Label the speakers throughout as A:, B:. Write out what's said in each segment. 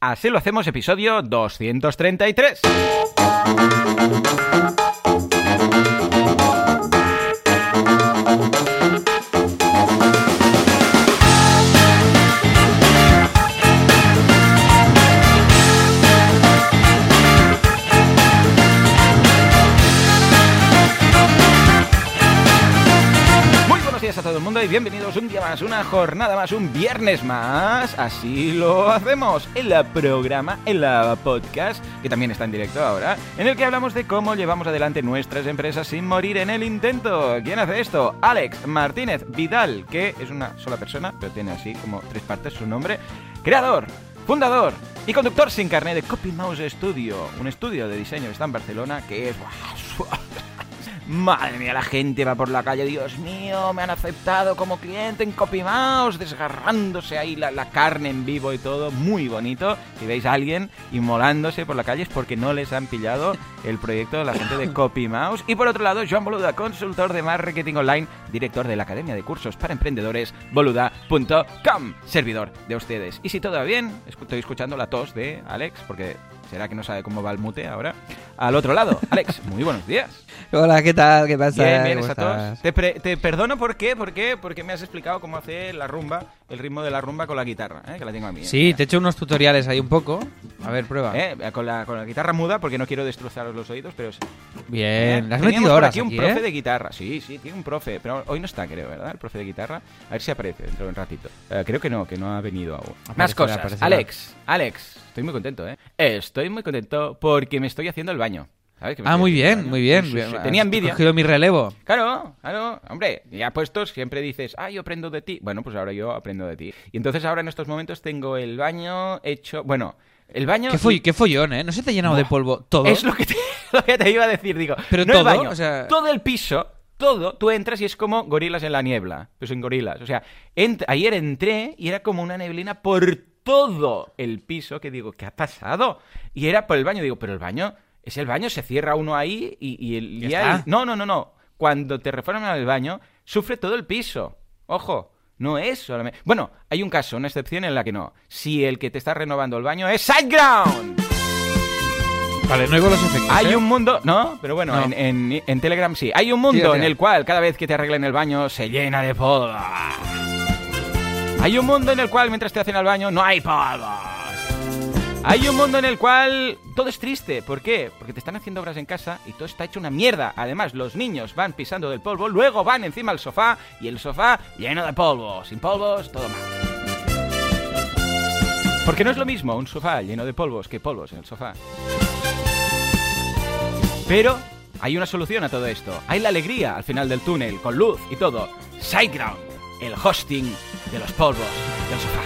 A: Así lo hacemos, episodio 233. Y bienvenidos un día más, una jornada más, un viernes más. Así lo hacemos. En la programa, en la podcast, que también está en directo ahora, en el que hablamos de cómo llevamos adelante nuestras empresas sin morir en el intento. ¿Quién hace esto? Alex Martínez Vidal, que es una sola persona, pero tiene así como tres partes su nombre. Creador, fundador y conductor sin carnet de Copy Mouse Studio, un estudio de diseño que está en Barcelona que es... Madre mía, la gente va por la calle, Dios mío, me han aceptado como cliente en CopyMouse, desgarrándose ahí la, carne en vivo y todo, muy bonito. Si veis a alguien inmolándose por la calle es porque no les han pillado el proyecto de la gente de CopyMouse. Y por otro lado, Joan Boluda, consultor de marketing online, director de la Academia de Cursos para Emprendedores, boluda.com, servidor de ustedes. Y si todo va bien, estoy escuchando la tos de Alex, porque será que no sabe cómo va el mute ahora. Al otro lado, Alex, muy buenos días.
B: Hola, ¿qué tal? ¿Qué pasa?
A: Bien, bien,
B: ¿Cómo
A: esa tos.
B: estás?
A: Te, pre- te perdono por qué, por qué, porque me has explicado cómo hacer la rumba, el ritmo de la rumba con la guitarra, ¿eh? que la tengo a mí.
B: Sí,
A: ¿eh?
B: te he hecho unos tutoriales ahí un poco. A ver, prueba.
A: ¿Eh? Con, la, con la guitarra muda, porque no quiero destrozaros los oídos, pero...
B: Bien,
A: ¿Eh?
B: le has metido
A: por
B: horas
A: aquí un profe
B: ¿eh?
A: de guitarra. Sí, sí, tiene un profe, pero hoy no está, creo, ¿verdad? El profe de guitarra. A ver si aparece dentro de un ratito. Creo que no, que no ha venido aún. Más cosas. Alex, Alex, estoy muy contento, ¿eh? Estoy muy contento porque me estoy haciendo el baño. ¿Sabes? Que me
B: Ah,
A: estoy
B: muy
A: haciendo el
B: bien,
A: baño.
B: muy bien.
A: Sí, sí, Tenía envidia.
B: cogido mi relevo.
A: Claro, claro, hombre, ya puestos siempre dices, ah, yo aprendo de ti. Bueno, pues ahora yo aprendo de ti. Y entonces ahora en estos momentos tengo el baño hecho, bueno, el baño...
B: ¿Qué, foll- qué follón, ¿eh? ¿No se te ha llenado de polvo todo?
A: Es lo que, te, lo que te iba a decir, digo.
B: Pero
A: no el
B: todo,
A: baño,
B: o sea-
A: todo el piso, todo, tú entras y es como gorilas en la niebla, pues en gorilas. O sea, ent- ayer entré y era como una neblina por todo el piso que digo, ¿qué ha pasado? Y era por el baño, digo, pero el baño, es el baño, se cierra uno ahí y, y el...
B: Ya
A: ahí- No, no, no, no. Cuando te reforman el baño, sufre todo el piso. Ojo. No es solamente... Bueno, hay un caso, una excepción en la que no. Si el que te está renovando el baño es SiteGround.
B: Vale, no oigo los efectos.
A: Hay
B: ¿eh?
A: un mundo, no, pero bueno,
B: No.
A: En, en- en Telegram sí. Hay un mundo en el cual cada vez que te arreglen el baño se llena de polvo. Hay un mundo en el cual mientras te hacen el baño no hay polvos. Hay un mundo en el cual todo es triste. ¿Por qué? Porque te están haciendo obras en casa y todo está hecho una mierda. Además, los niños van pisando del polvo, luego van encima al sofá y el sofá lleno de polvo. Sin polvos, todo mal. Porque no es lo mismo un sofá lleno de polvos que polvos en el sofá. Pero hay una solución a todo esto. Hay la alegría al final del túnel, con luz y todo. SiteGround, el hosting de los polvos del sofá.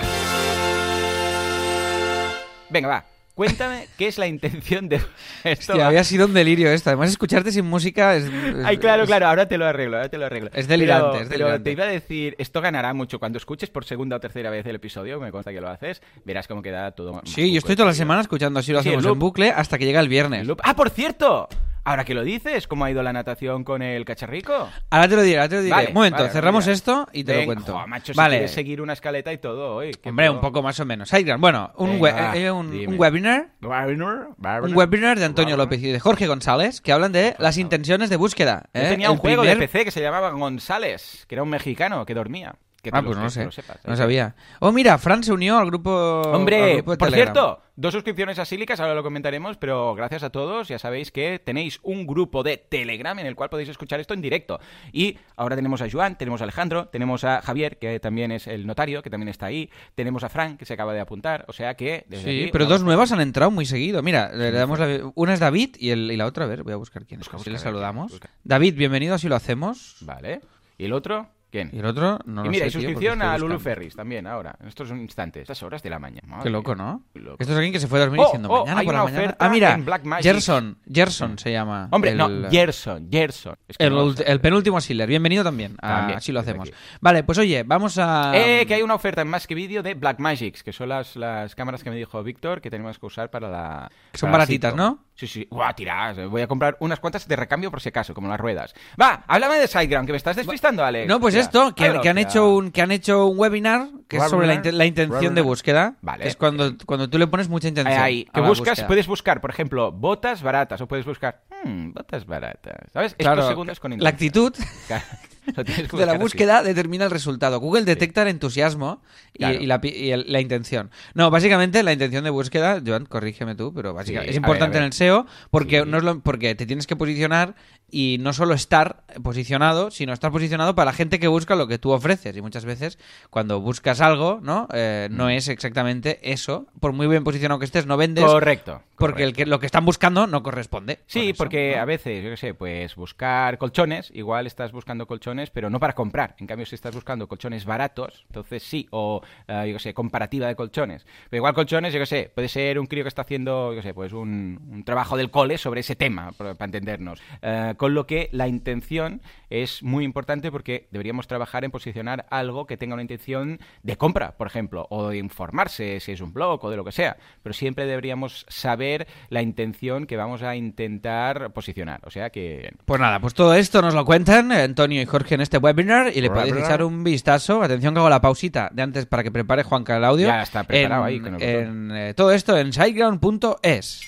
A: Venga, va. Cuéntame qué es la intención de esto.
B: Hostia, había sido un delirio esto. Además, escucharte sin música es... es-
A: Ay, claro,
B: es-
A: claro, ahora te lo arreglo, ahora te lo arreglo.
B: Es delirante,
A: Pero-
B: es
A: pero
B: delirante.
A: te iba a decir, esto ganará mucho cuando escuches por segunda o tercera vez el episodio, me consta que lo haces, verás cómo queda todo.
B: Sí, yo estoy toda la semana escuchando así lo
A: Sí,
B: hacemos en bucle hasta que llega el viernes.
A: El Ah, por cierto, ahora que lo dices, ¿cómo ha ido la natación con el cacharrico?
B: Ahora te lo diré, ahora te lo diré.
A: Vale,
B: un momento,
A: vale,
B: cerramos
A: mira.
B: esto y te lo cuento.
A: jo, macho, si
B: vale.
A: quieres seguir una escaleta y todo hoy.
B: Hombre, un poco más o menos. Bueno, un,
A: Venga,
B: we-
A: va,
B: eh, un- webinar
A: Webinar, webinar.
B: Un webinar de Antonio
A: Webinar.
B: López y de Jorge González que hablan de las intenciones de búsqueda.
A: Yo
B: ¿eh?
A: tenía
B: El
A: un juego
B: primer-
A: de PC que se llamaba González, que era un mexicano que dormía. Que
B: Ah, pues no sé.
A: sepas,
B: no
A: ¿eh?
B: sabía. Oh, mira, Fran se unió al grupo. al
A: Hombre,
B: grupo
A: por
B: Telegram.
A: cierto, dos suscripciones a Sílicas, ahora lo comentaremos, pero gracias a todos, ya sabéis que tenéis un grupo de Telegram en el cual podéis escuchar esto en directo. Y ahora tenemos a Joan, tenemos a Alejandro, tenemos a Javier, que también es el notario, que también está ahí, tenemos a Fran, que se acaba de apuntar, o sea que... desde
B: Sí,
A: aquí,
B: pero dos nuevas han entrado muy seguido. Mira, le damos la- una es David y, el- y la otra, a ver, voy a buscar quién es.
A: Busca, busca,
B: le saludamos.
A: busca.
B: David, bienvenido, así lo hacemos.
A: Vale. ¿Y el otro? ¿Quién?
B: Y el otro, no
A: y
B: lo
A: mira,
B: sé,
A: y suscripción a Lulu. Ferris también, ahora, en estos instantes, estas horas de la mañana. Madre
B: Qué loco, ¿no?
A: qué loco.
B: Esto es alguien que se fue a dormir
A: Oh,
B: diciendo
A: oh,
B: mañana por la mañana. Ah, mira. Gerson, Gerson se llama.
A: Hombre,
B: el-
A: no, Gerson, Gerson. Es que
B: El,
A: no
B: penúltimo Sealer, bienvenido también.
A: También,
B: así lo hacemos.
A: aquí.
B: Vale, pues oye, vamos a.
A: Eh, que hay una oferta en más que vídeo de Blackmagics, que son las, las cámaras que me dijo Víctor que tenemos que usar para la.
B: Que son
A: para
B: baratitas. ¿no?
A: Sí, sí. Buah, tirás. Voy a comprar unas cuantas de recambio por si acaso, como las ruedas. Va, háblame de SiteGround, que me estás despistando, Alex.
B: No, pues esto, que, que han hecho un, que han hecho un webinar que es sobre la, la intención de búsqueda.
A: Vale.
B: es cuando, cuando tú le pones mucha intención.
A: Ahí,
B: a
A: que
B: la
A: buscas,
B: búsqueda.
A: puedes buscar, por ejemplo, botas baratas o puedes buscar hmm, botas baratas. ¿Sabes?
B: Claro,
A: Estos segundos con
B: la
A: intención.
B: actitud
A: tienes que
B: de la
A: así.
B: búsqueda determina el resultado. Google detecta el entusiasmo y,
A: Claro.
B: y la, pi- y el- la intención. No, básicamente la intención de búsqueda, Joan, corrígeme tú, pero básicamente
A: Sí,
B: es
A: a ver,
B: importante
A: a ver.
B: en el SEO porque
A: Sí.
B: no es lo- porque te tienes que posicionar y no solo estar posicionado, sino estar posicionado para la gente que busca lo que tú ofreces. Y muchas veces cuando buscas algo, ¿no? Eh, no
A: Mm.
B: es exactamente eso. Por muy bien posicionado que estés, no vendes
A: Correcto.
B: porque el que, lo que están buscando no corresponde.
A: Sí,
B: eso,
A: porque
B: ¿no?
A: a veces, yo qué sé, pues buscar colchones, igual estás buscando colchones, pero no para comprar. En cambio, si estás buscando colchones baratos, entonces sí, o eh, yo qué sé, comparativa de colchones. Pero igual colchones, yo qué sé, puede ser un crío que está haciendo, yo qué sé, pues un, un trabajo del cole sobre ese tema, para, entendernos. Eh, con lo que la intención es muy importante porque deberíamos trabajar en posicionar algo que tenga una intención de compra, por ejemplo, o de informarse si es un blog o de lo que sea. Pero siempre deberíamos saber la intención que vamos a intentar posicionar. O sea que
B: Pues nada, pues todo esto nos lo cuentan eh, Antonio y Jorge en este webinar y le podéis echar un vistazo. Atención que hago la pausita de antes para que prepare Juanca el audio.
A: Ya está preparado
B: en,
A: ahí con el
B: en, eh, todo esto en sideground.es.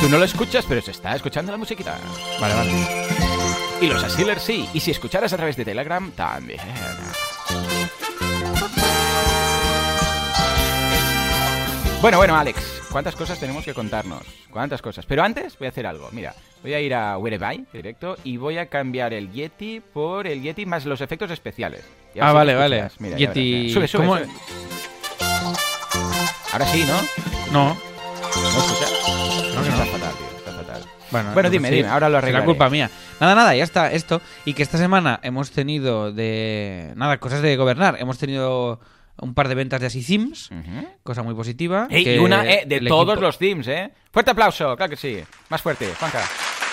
A: tú no lo escuchas, pero se está escuchando la musiquita.
B: Vale, vale.
A: Y los Asillers sí. Y si escucharas a través de Telegram, también. Bueno, bueno, Alex, ¿cuántas cosas tenemos que contarnos? ¿Cuántas cosas? Pero antes voy a hacer algo. Mira, voy a ir a Whereby directo y voy a cambiar el Yeti por el Yeti más los efectos especiales.
B: Ah, vale, vale.
A: Mira,
B: Yeti-
A: verás, mira. Sube, sube,
B: ¿Cómo?
A: sube. Ahora sí, ¿no?
B: No.
A: ¿No escuchas?
B: No, no.
A: Está fatal, tío, está fatal.
B: Bueno,
A: Bueno, dime,
B: sí,
A: dime, ahora lo arreglaré.
B: culpa mía. Nada, nada, ya está esto. Y que esta semana hemos tenido de... Nada, cosas de gobernar. Hemos tenido un par de ventas de Así Themes, cosa muy positiva.
A: Ey,
B: que
A: y una eh, de todos
B: equipo-
A: los teams, ¿eh? Fuerte aplauso, claro que sí. Más fuerte, Juanca.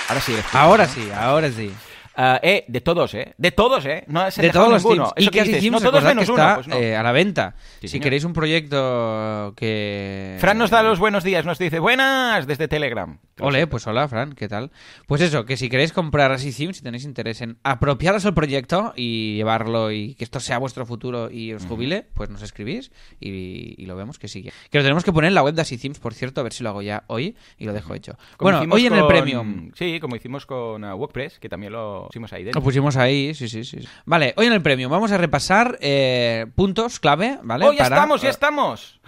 A: Ahora sí.
B: Ahora sí, ahora sí.
A: Ah, eh, de todos, ¿eh? De todos, ¿eh? No se
B: de todos los
A: ninguno.
B: teams. Y que
A: dices, no todos menos
B: que
A: uno.
B: está
A: Pues no.
B: eh, a la venta.
A: Sí,
B: si
A: señor.
B: queréis un proyecto que...
A: Fran nos da los buenos días, nos dice buenas desde Telegram.
B: Ole, pues hola, Fran, ¿qué tal? Pues eso, que si queréis comprar así Themes, si tenéis interés en apropiaros al proyecto y llevarlo y que esto sea vuestro futuro y os jubile, pues nos escribís y, y lo vemos que sigue. Que lo tenemos que poner en la web de Así Themes, por cierto, a ver si lo hago ya hoy y lo dejo hecho.
A: Como
B: bueno, hoy en el Premium.
A: Sí, como hicimos con uh, WordPress, que también lo pusimos ahí
B: Lo
A: dentro.
B: pusimos ahí, sí, sí, sí. Vale, hoy en el Premium vamos a repasar eh, puntos clave, ¿vale?
A: ¡Oh, ya
B: Para-
A: estamos, ya estamos!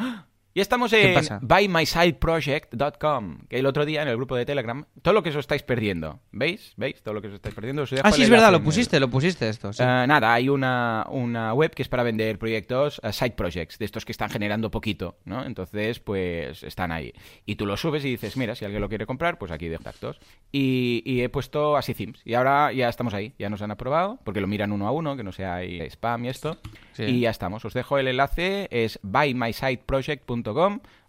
A: Ya estamos
B: ¿Qué
A: en buymysideproject.com, que el otro día en el grupo de Telegram, todo lo que os estáis perdiendo, ¿veis? ¿Veis? Todo lo que os estáis perdiendo. os
B: Ah, sí, es verdad, lo
A: el-
B: pusiste, lo pusiste esto. sí.
A: Eh, nada, hay una, una web que es para vender proyectos, eh, side projects, de estos que están generando poquito, ¿no? Entonces, pues están ahí. Y tú lo subes y dices, mira, si alguien lo quiere comprar, pues aquí de contactos. Y, y he puesto así themes. Y ahora ya estamos ahí, ya nos han aprobado, porque lo miran uno a uno, que no sea ahí spam y esto.
B: Sí.
A: Y ya estamos. Os dejo el enlace, es buymysideproject.com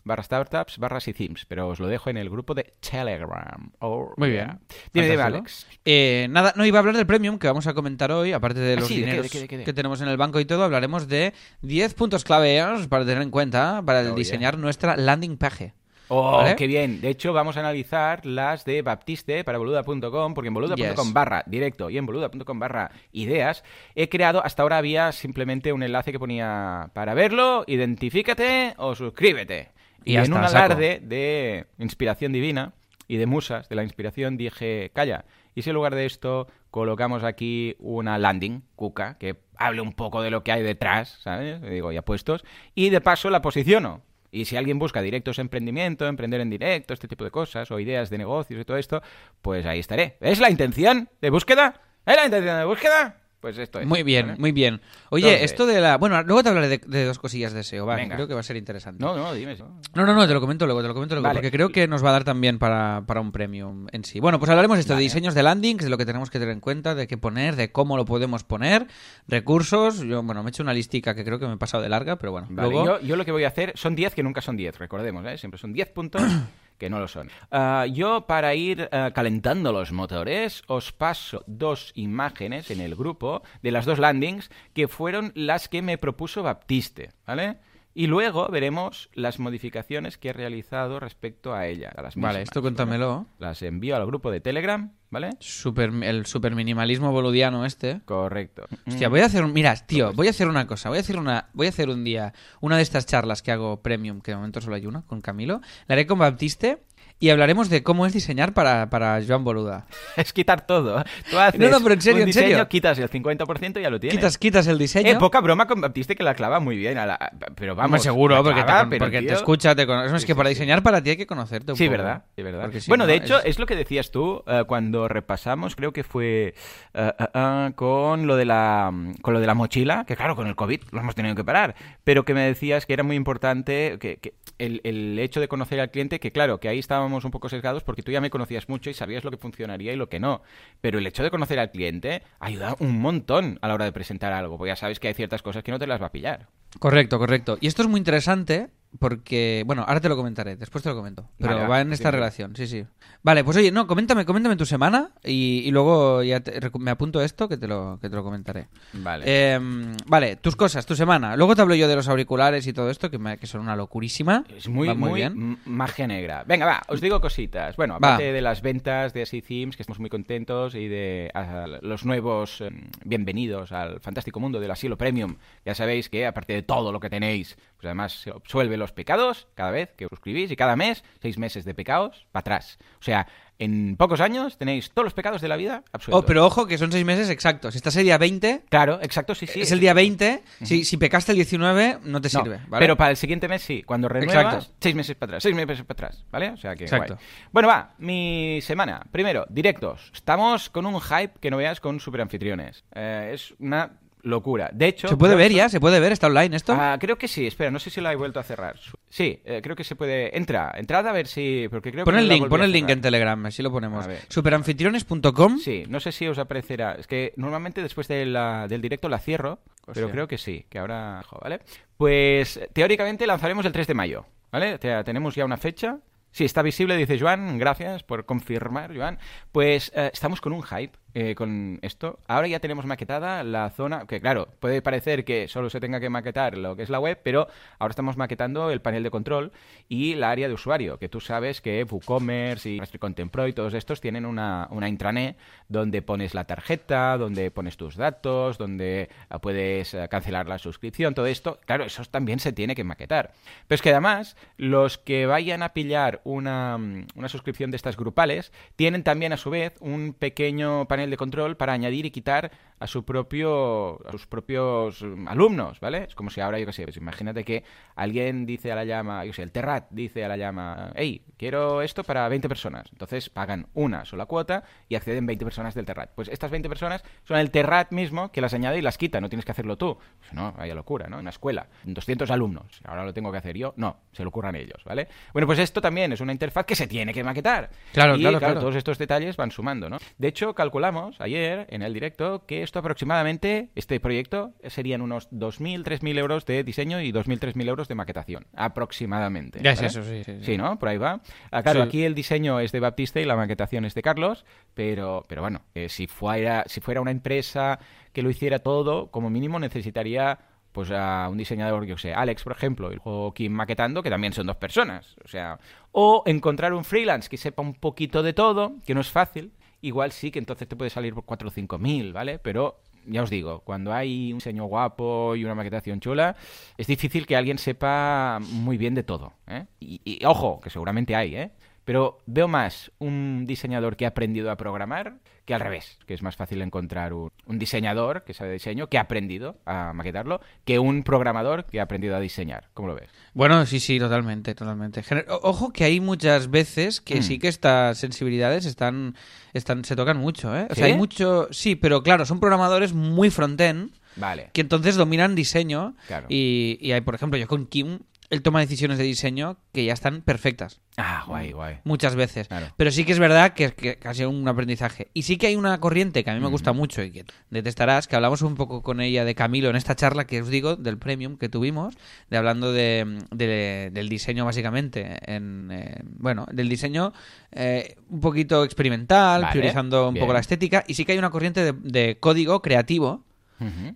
A: barra startups barra themes, pero os lo dejo en el grupo de Telegram. Oh,
B: Muy
A: yeah.
B: bien.
A: Dime. Alex.
B: Eh, nada, no iba a hablar del premium que vamos a comentar hoy, aparte de
A: Ah,
B: los
A: sí, ¿de qué,
B: dineros
A: de qué, de qué, de?
B: que tenemos en el banco y todo, hablaremos de 10 puntos clave para tener en cuenta para
A: Oh, yeah.
B: diseñar nuestra landing page.
A: Oh,
B: ¿Vale?
A: qué bien. De hecho, vamos a analizar las de Baptiste para boluda.com, porque en boluda.com
B: Yes.
A: barra directo y en boluda.com barra ideas he creado, hasta ahora había simplemente un enlace que ponía para verlo, identifícate o suscríbete.
B: Y
A: en un alarde de inspiración divina y de musas de la inspiración dije, calla, y si en lugar de esto colocamos aquí una landing, cuca, que hable un poco de lo que hay detrás, ¿sabes? Digo, ya puestos, y de paso la posiciono. Y si alguien busca directos emprendimiento, emprender en directo, este tipo de cosas, o ideas de negocios y todo esto, pues ahí estaré. ¿Es la intención de búsqueda? ¿Es la intención de búsqueda? Pues esto es.
B: Muy bien,
A: ¿vale?
B: muy bien. Oye,
A: Entonces-
B: esto de la... Bueno, luego te hablaré de, de dos cosillas de SEO, vale,
A: Venga.
B: creo que va a ser interesante.
A: No, no, dime.
B: No, no, no, te lo comento luego, te lo comento luego,
A: Vale.
B: porque creo que nos va a dar también para, para un premium en sí. Bueno, pues hablaremos de esto, de diseños de landings, de lo que tenemos que tener en cuenta, de qué poner, de cómo lo podemos poner, recursos. Yo, bueno, me he hecho una listica que creo que me he pasado de larga, pero bueno, luego...
A: yo, yo lo que voy a hacer son 10 que nunca son 10, recordemos, ¿eh? Siempre son 10 puntos que no lo son. Ah, yo, para ir ah, calentando los motores, os paso dos imágenes en el grupo de las dos landings que fueron las que me propuso Baptiste, ¿vale? Y luego veremos las modificaciones que he realizado respecto a ella. A las
B: Vale, esto cuéntamelo.
A: Las envío al grupo de Telegram, ¿vale?
B: Super, el super minimalismo boludiano este.
A: Correcto.
B: Hostia, voy a hacer un... Mira, tío, voy a hacer una cosa. Voy a hacer una... Voy a hacer un día una de estas charlas que hago premium, que de momento solo hay una, con Camilo. La haré con Baptiste y hablaremos de cómo es diseñar para, para Joan Boluda.
A: Es quitar todo. Tú haces
B: No, no, pero en serio,
A: un
B: en
A: diseño,
B: serio.
A: quitas el 50% y ya lo tienes.
B: Quitas, quitas el diseño.
A: Eh, poca broma con Baptiste que la clava muy bien. a la- Pero vamos.
B: Hombre, seguro, porque,
A: clava,
B: te,
A: pero,
B: porque te
A: tío,
B: escucha, te conoce. No, es
A: Sí,
B: que
A: sí,
B: para
A: sí.
B: diseñar para ti hay que conocerte un
A: Sí,
B: poco.
A: verdad, sí, verdad.
B: Si
A: bueno,
B: no,
A: de hecho,
B: es-
A: es... lo que decías tú eh, cuando repasamos, creo que fue eh, eh, eh, con lo de la con lo de la mochila, que claro, con el COVID lo hemos tenido que parar, pero que me decías que era muy importante que, que el, el hecho de conocer al cliente, que claro, que ahí estábamos un poco sesgados porque tú ya me conocías mucho y sabías lo que funcionaría y lo que no, pero el hecho de conocer al cliente ayuda un montón a la hora de presentar algo, porque ya sabes que hay ciertas cosas que no te las va a pillar.
B: Correcto, correcto. Y esto es muy interesante porque, bueno, ahora te lo comentaré, después te lo comento. Pero
A: Vale, va,
B: en esta relación, sí, sí. Vale, pues oye, no, coméntame, coméntame tu semana y, y luego ya te- me apunto esto que te lo, que te lo comentaré.
A: Vale.
B: Eh, vale, tus cosas, tu semana. Luego te hablo yo de los auriculares y todo esto, que, me- que son una locurísima.
A: Es muy, muy,
B: bien.
A: magia negra. Venga, va, os digo cositas. Bueno,
B: Va.
A: aparte de las ventas de Así Themes, que estamos muy contentos, y de a- los nuevos eh, bienvenidos al fantástico mundo del asilo premium. Ya sabéis que, aparte de todo lo que tenéis, pues además se absuelve los pecados cada vez que os suscribís, y cada mes, seis meses de pecados para atrás. O sea, en pocos años tenéis todos los pecados de la vida absueltos.
B: Oh, pero ojo, que son seis meses exactos. Esta sería 20,
A: Claro, exacto, sí, sí.
B: es el día 20. si, si pecaste el 19, no te
A: No,
B: sirve, ¿vale?
A: Pero para el siguiente mes sí, cuando renuevas,
B: Exacto.
A: seis meses para atrás, seis meses para atrás, ¿vale? O sea que
B: Exacto.
A: guay. Bueno, va, mi semana. Primero, directos. Estamos con un hype que no veas con superanfitriones. Eh, es una locura. De hecho...
B: ¿Se puede ver ya? ¿Se puede ver? ¿Está online esto?
A: Ah, creo que sí, espera, no sé si la he vuelto a cerrar. Sí, eh, creo que se puede... Entra, entrad a ver si... Porque creo
B: pon
A: que
B: el
A: no
B: link, pon el link en Telegram, así lo ponemos. Superanfitriones.com.
A: Sí, no sé si os aparecerá. Es que normalmente después de la- del directo la cierro, pero creo que sí, que ahora... ¿Vale? Pues teóricamente lanzaremos el 3 de mayo, ¿vale? O sea, tenemos ya una fecha. Sí, está visible, dice Joan. Gracias por confirmar, Joan. Pues eh, estamos con un hype eh, con esto. Ahora ya tenemos maquetada la zona, que claro, puede parecer que solo se tenga que maquetar lo que es la web, pero ahora estamos maquetando el panel de control y la área de usuario, que tú sabes que WooCommerce y Content Pro y todos estos tienen una, una intranet donde pones la tarjeta, donde pones tus datos, donde ah, puedes eh, cancelar la suscripción, todo esto. Claro, eso también se tiene que maquetar. Pero es que además, los que vayan a pillar una, mm, una suscripción de estas grupales tienen también a su vez un pequeño panel de control para añadir y quitar a su propio a sus propios mm, alumnos, ¿vale? Es como si ahora yo qué sé, pues imagínate que alguien dice a la llama, yo sé, el Terrat dice a la llama, hey, quiero esto para 20 personas. Entonces pagan una sola cuota y acceden 20 personas del Terrat. Pues estas 20 personas son el Terrat mismo que las añade y las quita, no tienes que hacerlo tú. Pues no, vaya locura, ¿no? Una escuela, 200 alumnos, ahora lo tengo que hacer yo. No, se lo ocurran ellos, ¿vale? Bueno, pues esto también es una interfaz que se tiene que maquetar.
B: Claro,
A: y,
B: claro, claro.
A: todos estos detalles van sumando, ¿no? De hecho, calculamos ayer en el directo que esto aproximadamente, este proyecto, serían unos 2.000, 3.000 euros de diseño y 2.000, 3.000 euros de maquetación, aproximadamente.
B: Ya es eso, sí, sí, sí.
A: Sí, ¿no? Por ahí va. Ah, claro,
B: Sí.
A: aquí el diseño es de Baptiste y la maquetación es de Carlos, pero, pero bueno, eh, si, fuera, si fuera una empresa que lo hiciera todo, como mínimo necesitaría pues a un diseñador, yo sé, Alex, por ejemplo, o Kim maquetando, que también son dos personas. O sea, o encontrar un freelance que sepa un poquito de todo, que no es fácil, igual sí que entonces te puede salir por 4 o 5 mil, ¿vale? Pero ya os digo, cuando hay un diseño guapo y una maquetación chula, es difícil que alguien sepa muy bien de todo, ¿eh? Y, y ojo, que seguramente hay, ¿eh? Pero veo más un diseñador que ha aprendido a programar que al revés, que es más fácil encontrar un, un diseñador que sabe diseño, que ha aprendido a maquetarlo, que un programador que ha aprendido a diseñar. ¿Cómo lo ves?
B: Bueno, sí, sí, totalmente, totalmente. Ojo que hay muchas veces que
A: Mm.
B: sí que estas sensibilidades están, están, se tocan mucho, ¿eh? O sea,
A: ¿Sí?
B: hay mucho, sí, pero claro, son programadores muy front-end
A: Vale.
B: que entonces dominan diseño
A: Claro.
B: y, y hay, por ejemplo, yo con Kim, él toma decisiones de diseño que ya están perfectas.
A: Ah, guay, guay.
B: Muchas veces.
A: Claro.
B: Pero sí que es verdad que, que ha sido un aprendizaje. Y sí que hay una corriente que a mí me gusta mucho y que detestarás, que hablamos un poco con ella de Camilo en esta charla que os digo, del premium que tuvimos, de hablando de, de- del diseño básicamente, en, eh, bueno, del diseño eh, un poquito experimental,
A: Vale,
B: priorizando un
A: bien.
B: poco la estética. Y sí que hay una corriente de, de código creativo,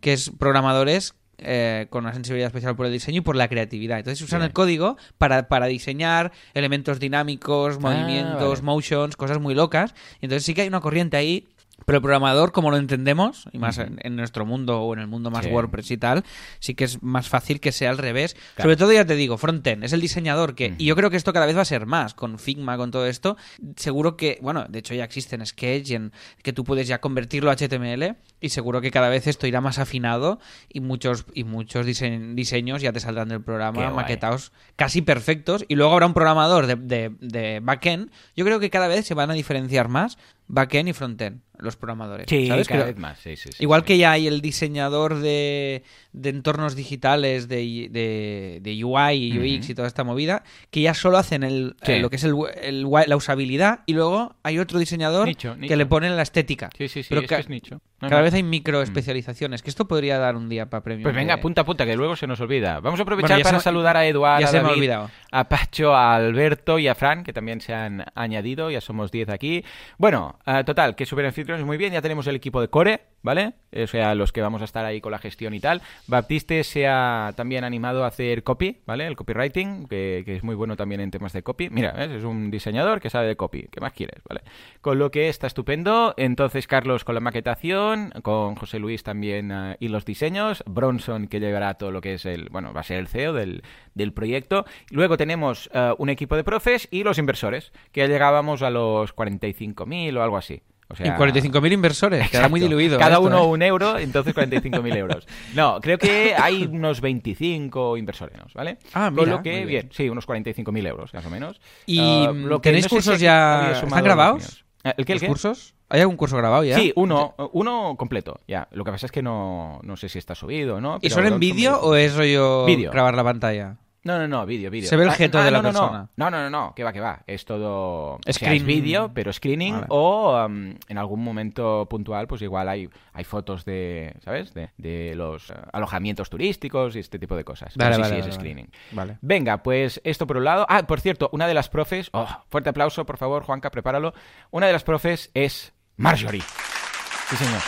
B: que es programadores eh, con una sensibilidad especial por el diseño y por la creatividad. Entonces usan el código para, para diseñar elementos dinámicos, movimientos,
A: vale.
B: motions, cosas muy locas. Entonces sí que hay una corriente ahí. Pero el programador, como lo entendemos, y más en, en nuestro mundo o en el mundo más
A: Sí.
B: WordPress y tal, sí que es más fácil que sea al revés.
A: Claro.
B: Sobre todo, ya te digo, frontend es el diseñador que, y yo creo que esto cada vez va a ser más, con Figma, con todo esto. Seguro que, bueno, de hecho ya existe en Sketch y en que tú puedes ya convertirlo a HTML y seguro que cada vez esto irá más afinado y muchos, y muchos dise- diseños ya te saldrán del programa maquetados casi perfectos y luego habrá un programador de, de, de backend. Yo creo que cada vez se van a diferenciar más backend y frontend los programadores.
A: Sí,
B: ¿sabes?
A: cada vez más. Sí, sí, sí,
B: Igual que ya hay el diseñador de, de entornos digitales, de, de, de UI y UX y toda esta movida, que ya solo hacen el, eh, lo que es el, la usabilidad y luego hay otro diseñador
A: Nicho,
B: que le pone la estética.
A: Sí, sí, sí,
B: Pero
A: es
B: ca-
A: que es nicho. No,
B: Cada
A: no.
B: vez hay micro especializaciones, que esto podría dar un día para premio.
A: Pues venga, punta, punta, que luego se nos olvida. Vamos a aprovechar
B: Bueno,
A: para
B: me-
A: saludar a Eduardo,
B: ya
A: a
B: se me ha olvidado.
A: A Pacho, a Alberto y a Fran, que también se han añadido, ya somos 10 aquí. Bueno, eh, total, que super anfitriones muy bien, ya tenemos el equipo de Core, ¿vale? O sea, los que vamos a estar ahí con la gestión y tal. Baptiste se ha también animado a hacer copy, ¿vale? El copywriting, que, que es muy bueno también en temas de copy. Mira, es un diseñador que sabe de copy, ¿qué más quieres, ¿vale? Con lo que está estupendo. Entonces, Carlos con la maquetación, con José Luis también eh, y los diseños, Bronson que llevará todo lo que es el, bueno, va a ser el CEO del, del proyecto. Luego tenemos eh, un equipo de profes y los inversores, que ya llegábamos a los 45.000 o algo así. O sea,
B: y 45.000 inversores, queda muy
A: Exacto.
B: diluido.
A: Cada
B: esto,
A: uno
B: ¿eh?
A: un euro, entonces 45.000 euros. No, creo que hay unos 25 inversores, ¿vale?
B: Ah,
A: Con
B: mira,
A: lo que, bien.
B: bien.
A: sí, unos 45.000 euros, más o menos.
B: ¿Y
A: Ah, lo que
B: tenéis
A: no
B: cursos
A: si
B: ya- están grabados?
A: Eh, ¿El qué, el
B: ¿Los
A: qué?
B: cursos? ¿Hay algún curso grabado ya?
A: Sí, uno, uno completo, ya. Lo que pasa es que no, no sé si está subido o no.
B: ¿Y son en vídeo o es rollo
A: Vídeo.
B: grabar la pantalla?
A: No, no, no, vídeo, vídeo.
B: Se ve el
A: Ah,
B: jeto
A: ah,
B: de la
A: no,
B: persona.
A: No, no, no, no, que va, que va. Es todo... o sea, es vídeo, pero screening
B: Vale.
A: o um, en algún momento puntual, pues igual hay, hay fotos de, ¿sabes? De, de los eh, alojamientos turísticos y este tipo de cosas. Pero
B: Vale,
A: sí,
B: vale,
A: sí, es screening.
B: Vale.
A: Venga, pues esto por un lado. Ah, por cierto, una de las profes... Oh, fuerte aplauso, por favor, Juanca, prepáralo. Una de las profes es Marjorie. Sí, señor.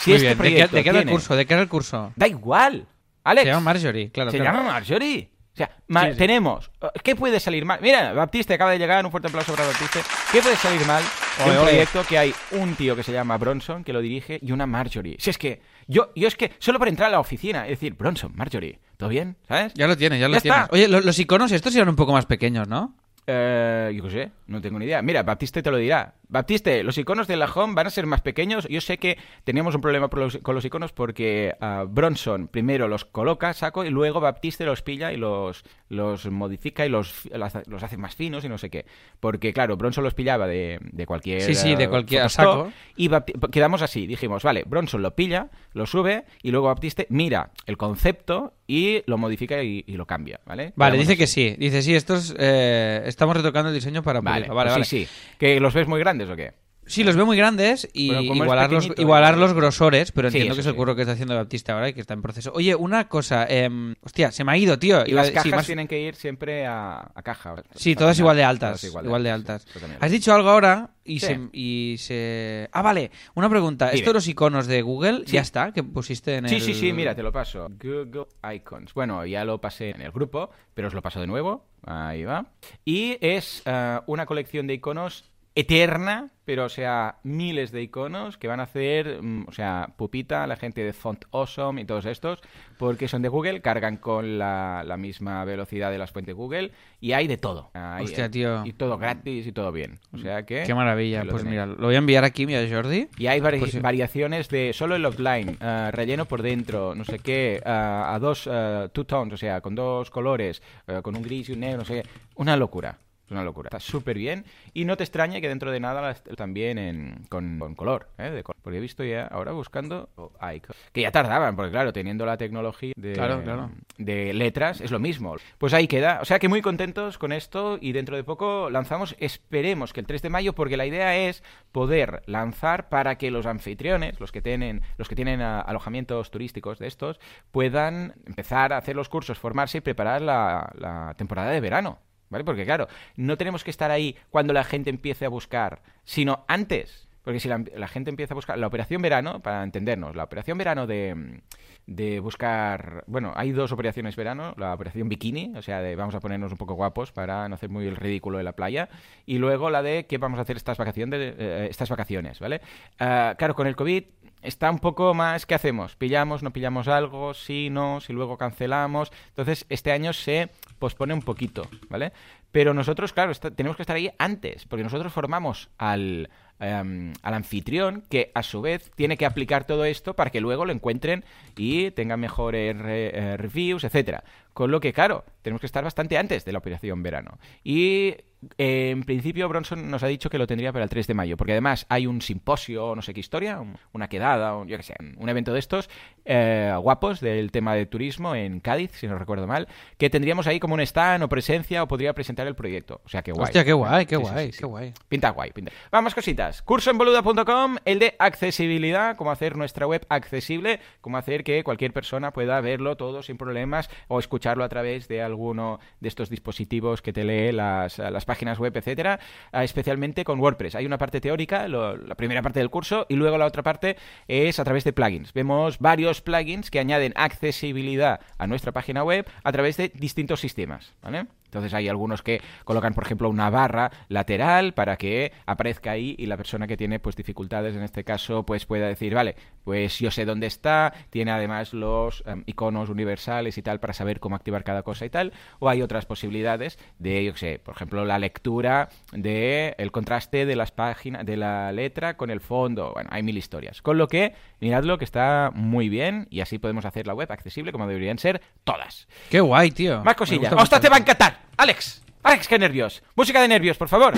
A: Si
B: Muy
A: este
B: bien. ¿De qué, de qué era el curso? ¿De qué era el curso?
A: Da igual. Alex.
B: Se llama Marjorie, claro.
A: Se
B: claro.
A: llama Marjorie. O sea, ma-
B: Sí, sí.
A: tenemos. ¿Qué puede salir mal? Mira, Baptiste acaba de llegar. Un fuerte aplauso para Baptiste. ¿Qué puede salir mal de un proyecto que hay un tío que se llama Bronson que lo dirige y una Marjorie? Si es que. Yo, yo es que solo para entrar a la oficina y decir Bronson, Marjorie, ¿todo bien? ¿Sabes?
B: Ya lo tienes, ya lo
A: Ya
B: tienes.
A: está.
B: Oye, lo- los iconos estos eran un poco más pequeños, ¿no?
A: Eh, yo qué sé, no tengo ni idea. Mira, Baptiste te lo dirá. Baptiste, los iconos de la home van a ser más pequeños. Yo sé que teníamos un problema los- con los iconos porque ah, Bronson primero los coloca, saco, y luego Baptiste los pilla y los, los modifica y los, los hace más finos y no sé qué. Porque, claro, Bronson los pillaba de, de cualquier.
B: Sí, sí, de
A: eh,
B: cualquier saco.
A: Y quedamos así. Dijimos, vale, Bronson lo pilla, lo sube y luego Baptiste mira el concepto y lo modifica y, y lo cambia, ¿vale?
B: Vale,
A: Quedamos
B: dice
A: así.
B: que sí. Dice, sí, estos eh, estamos retocando el diseño para
A: Vale.
B: Vale,
A: pues
B: vale.
A: sí, sí. ¿Que los ves muy grandes o qué?
B: Sí, los veo muy grandes y igualar, los,
A: pequeñito,
B: igualar
A: ¿no?
B: los grosores, pero
A: Sí,
B: entiendo
A: eso
B: que es el
A: sí.
B: curro que está haciendo Baptista ahora y que está en proceso. Oye, una cosa, em, hostia, se me ha ido, tío.
A: Y
B: Iba a-
A: las
B: sí,
A: cajas
B: más-
A: tienen que ir siempre a, a caja.
B: Sí, todas
A: final,
B: igual de altas. Igual de
A: sí,
B: altas. Has dicho algo ahora y,
A: Sí.
B: se, y se... Ah, vale. Una pregunta.
A: Dime.
B: ¿Esto de los iconos de Google
A: Sí.
B: ya está? Que pusiste en
A: Sí,
B: el...
A: sí, sí, mira, te lo paso. Google Icons. Bueno, ya lo pasé en el grupo, pero os lo paso de nuevo. Ahí va. Y es eh, una colección de iconos eterna, pero o sea, miles de iconos que van a hacer, mm, o sea, Pupita, la gente de Font Awesome y todos estos, porque son de Google, cargan con la, la misma velocidad de las fuentes Google y hay de todo. Hay,
B: Hostia, tío.
A: Y todo gratis y todo bien. O sea que...
B: Qué maravilla. Pues
A: tenéis.
B: mira, lo voy a enviar aquí, mira, Jordi.
A: Y hay vari-
B: Pues
A: variaciones de solo el offline, eh, relleno por dentro, no sé qué, eh, a dos, eh, two tones, o sea, con dos colores, con un gris y un negro, no sé qué. Una locura. Es una locura. Está súper bien. Y no te extrañe que dentro de nada también en, con, con color, ¿eh? de col- Porque he visto ya ahora buscando oh, icon. que ya tardaban, porque claro, teniendo la tecnología de,
B: Claro, claro.
A: de letras, es lo mismo. Pues ahí queda. O sea que muy contentos con esto y dentro de poco lanzamos, esperemos que el 3 de mayo, porque la idea es poder lanzar para que los anfitriones, los que tienen, los que tienen alojamientos turísticos de estos, puedan empezar a hacer los cursos, formarse y preparar la, la temporada de verano. ¿Vale? Porque claro, no tenemos que estar ahí cuando la gente empiece a buscar, sino antes. porque si la, gente empieza a buscar la operación verano, para entendernos, la operación verano de, de buscar, bueno, hay dos operaciones verano, la operación bikini, o sea, de vamos a ponernos un poco guapos para no hacer muy el ridículo en la playa, y luego la de qué vamos a hacer estas vacaciones, eh, estas vacaciones, ¿vale? Ah, claro, con el COVID está un poco más, ¿qué hacemos? ¿Pillamos, no pillamos algo? Sí, no, si luego cancelamos. Entonces, este año se pospone un poquito, ¿vale? Pero nosotros, claro, tenemos que estar ahí antes, porque nosotros formamos al, em, al anfitrión que a su vez tiene que aplicar todo esto para que luego lo encuentren y tengan mejores re- eh, reviews, etcétera. Con lo que, claro, tenemos que estar bastante antes de la operación verano. Y eh, en principio Bronson nos ha dicho que lo tendría para el 3 de mayo, porque además hay un simposio, no sé qué historia, un- una quedada, un- yo qué sé, un evento de estos eh, guapos del tema de turismo en Cádiz, si no recuerdo mal, que tendríamos ahí como un stand o presencia o podría presentar el proyecto. O sea, que guay.
B: Hostia, qué guay, qué
A: Sí,
B: guay,
A: sí,
B: qué guay.
A: Pinta guay, pinta. Vamos cositas. Cursoenboluda.com, el de accesibilidad, cómo hacer nuestra web accesible, cómo hacer que cualquier persona pueda verlo todo sin problemas o escucharlo a través de alguno de estos dispositivos que te lee las, las páginas web, etcétera, ah, especialmente con WordPress. Hay una parte teórica, lo- la primera parte del curso, y luego la otra parte es a través de plugins. Vemos varios plugins que añaden accesibilidad a nuestra página web a través de distintos sistemas, ¿vale? Entonces hay algunos que colocan, por ejemplo, una barra lateral para que aparezca ahí y la persona que tiene pues dificultades en este caso pues pueda decir, vale, pues yo sé dónde está, tiene además los em, iconos universales y tal para saber cómo activar cada cosa y tal, o hay otras posibilidades de, yo sé, por ejemplo, la lectura de el contraste de las páginas de la letra con el fondo, bueno, hay mil historias. Con lo que miradlo que está muy bien y así podemos hacer la web accesible como deberían ser todas.
B: Qué guay, tío.
A: Más cosillas.
B: gusta
A: ¡Ostras,
B: mucho
A: te va a encantar! ¡Alex! ¡Alex, qué nervios! Música de nervios, por favor.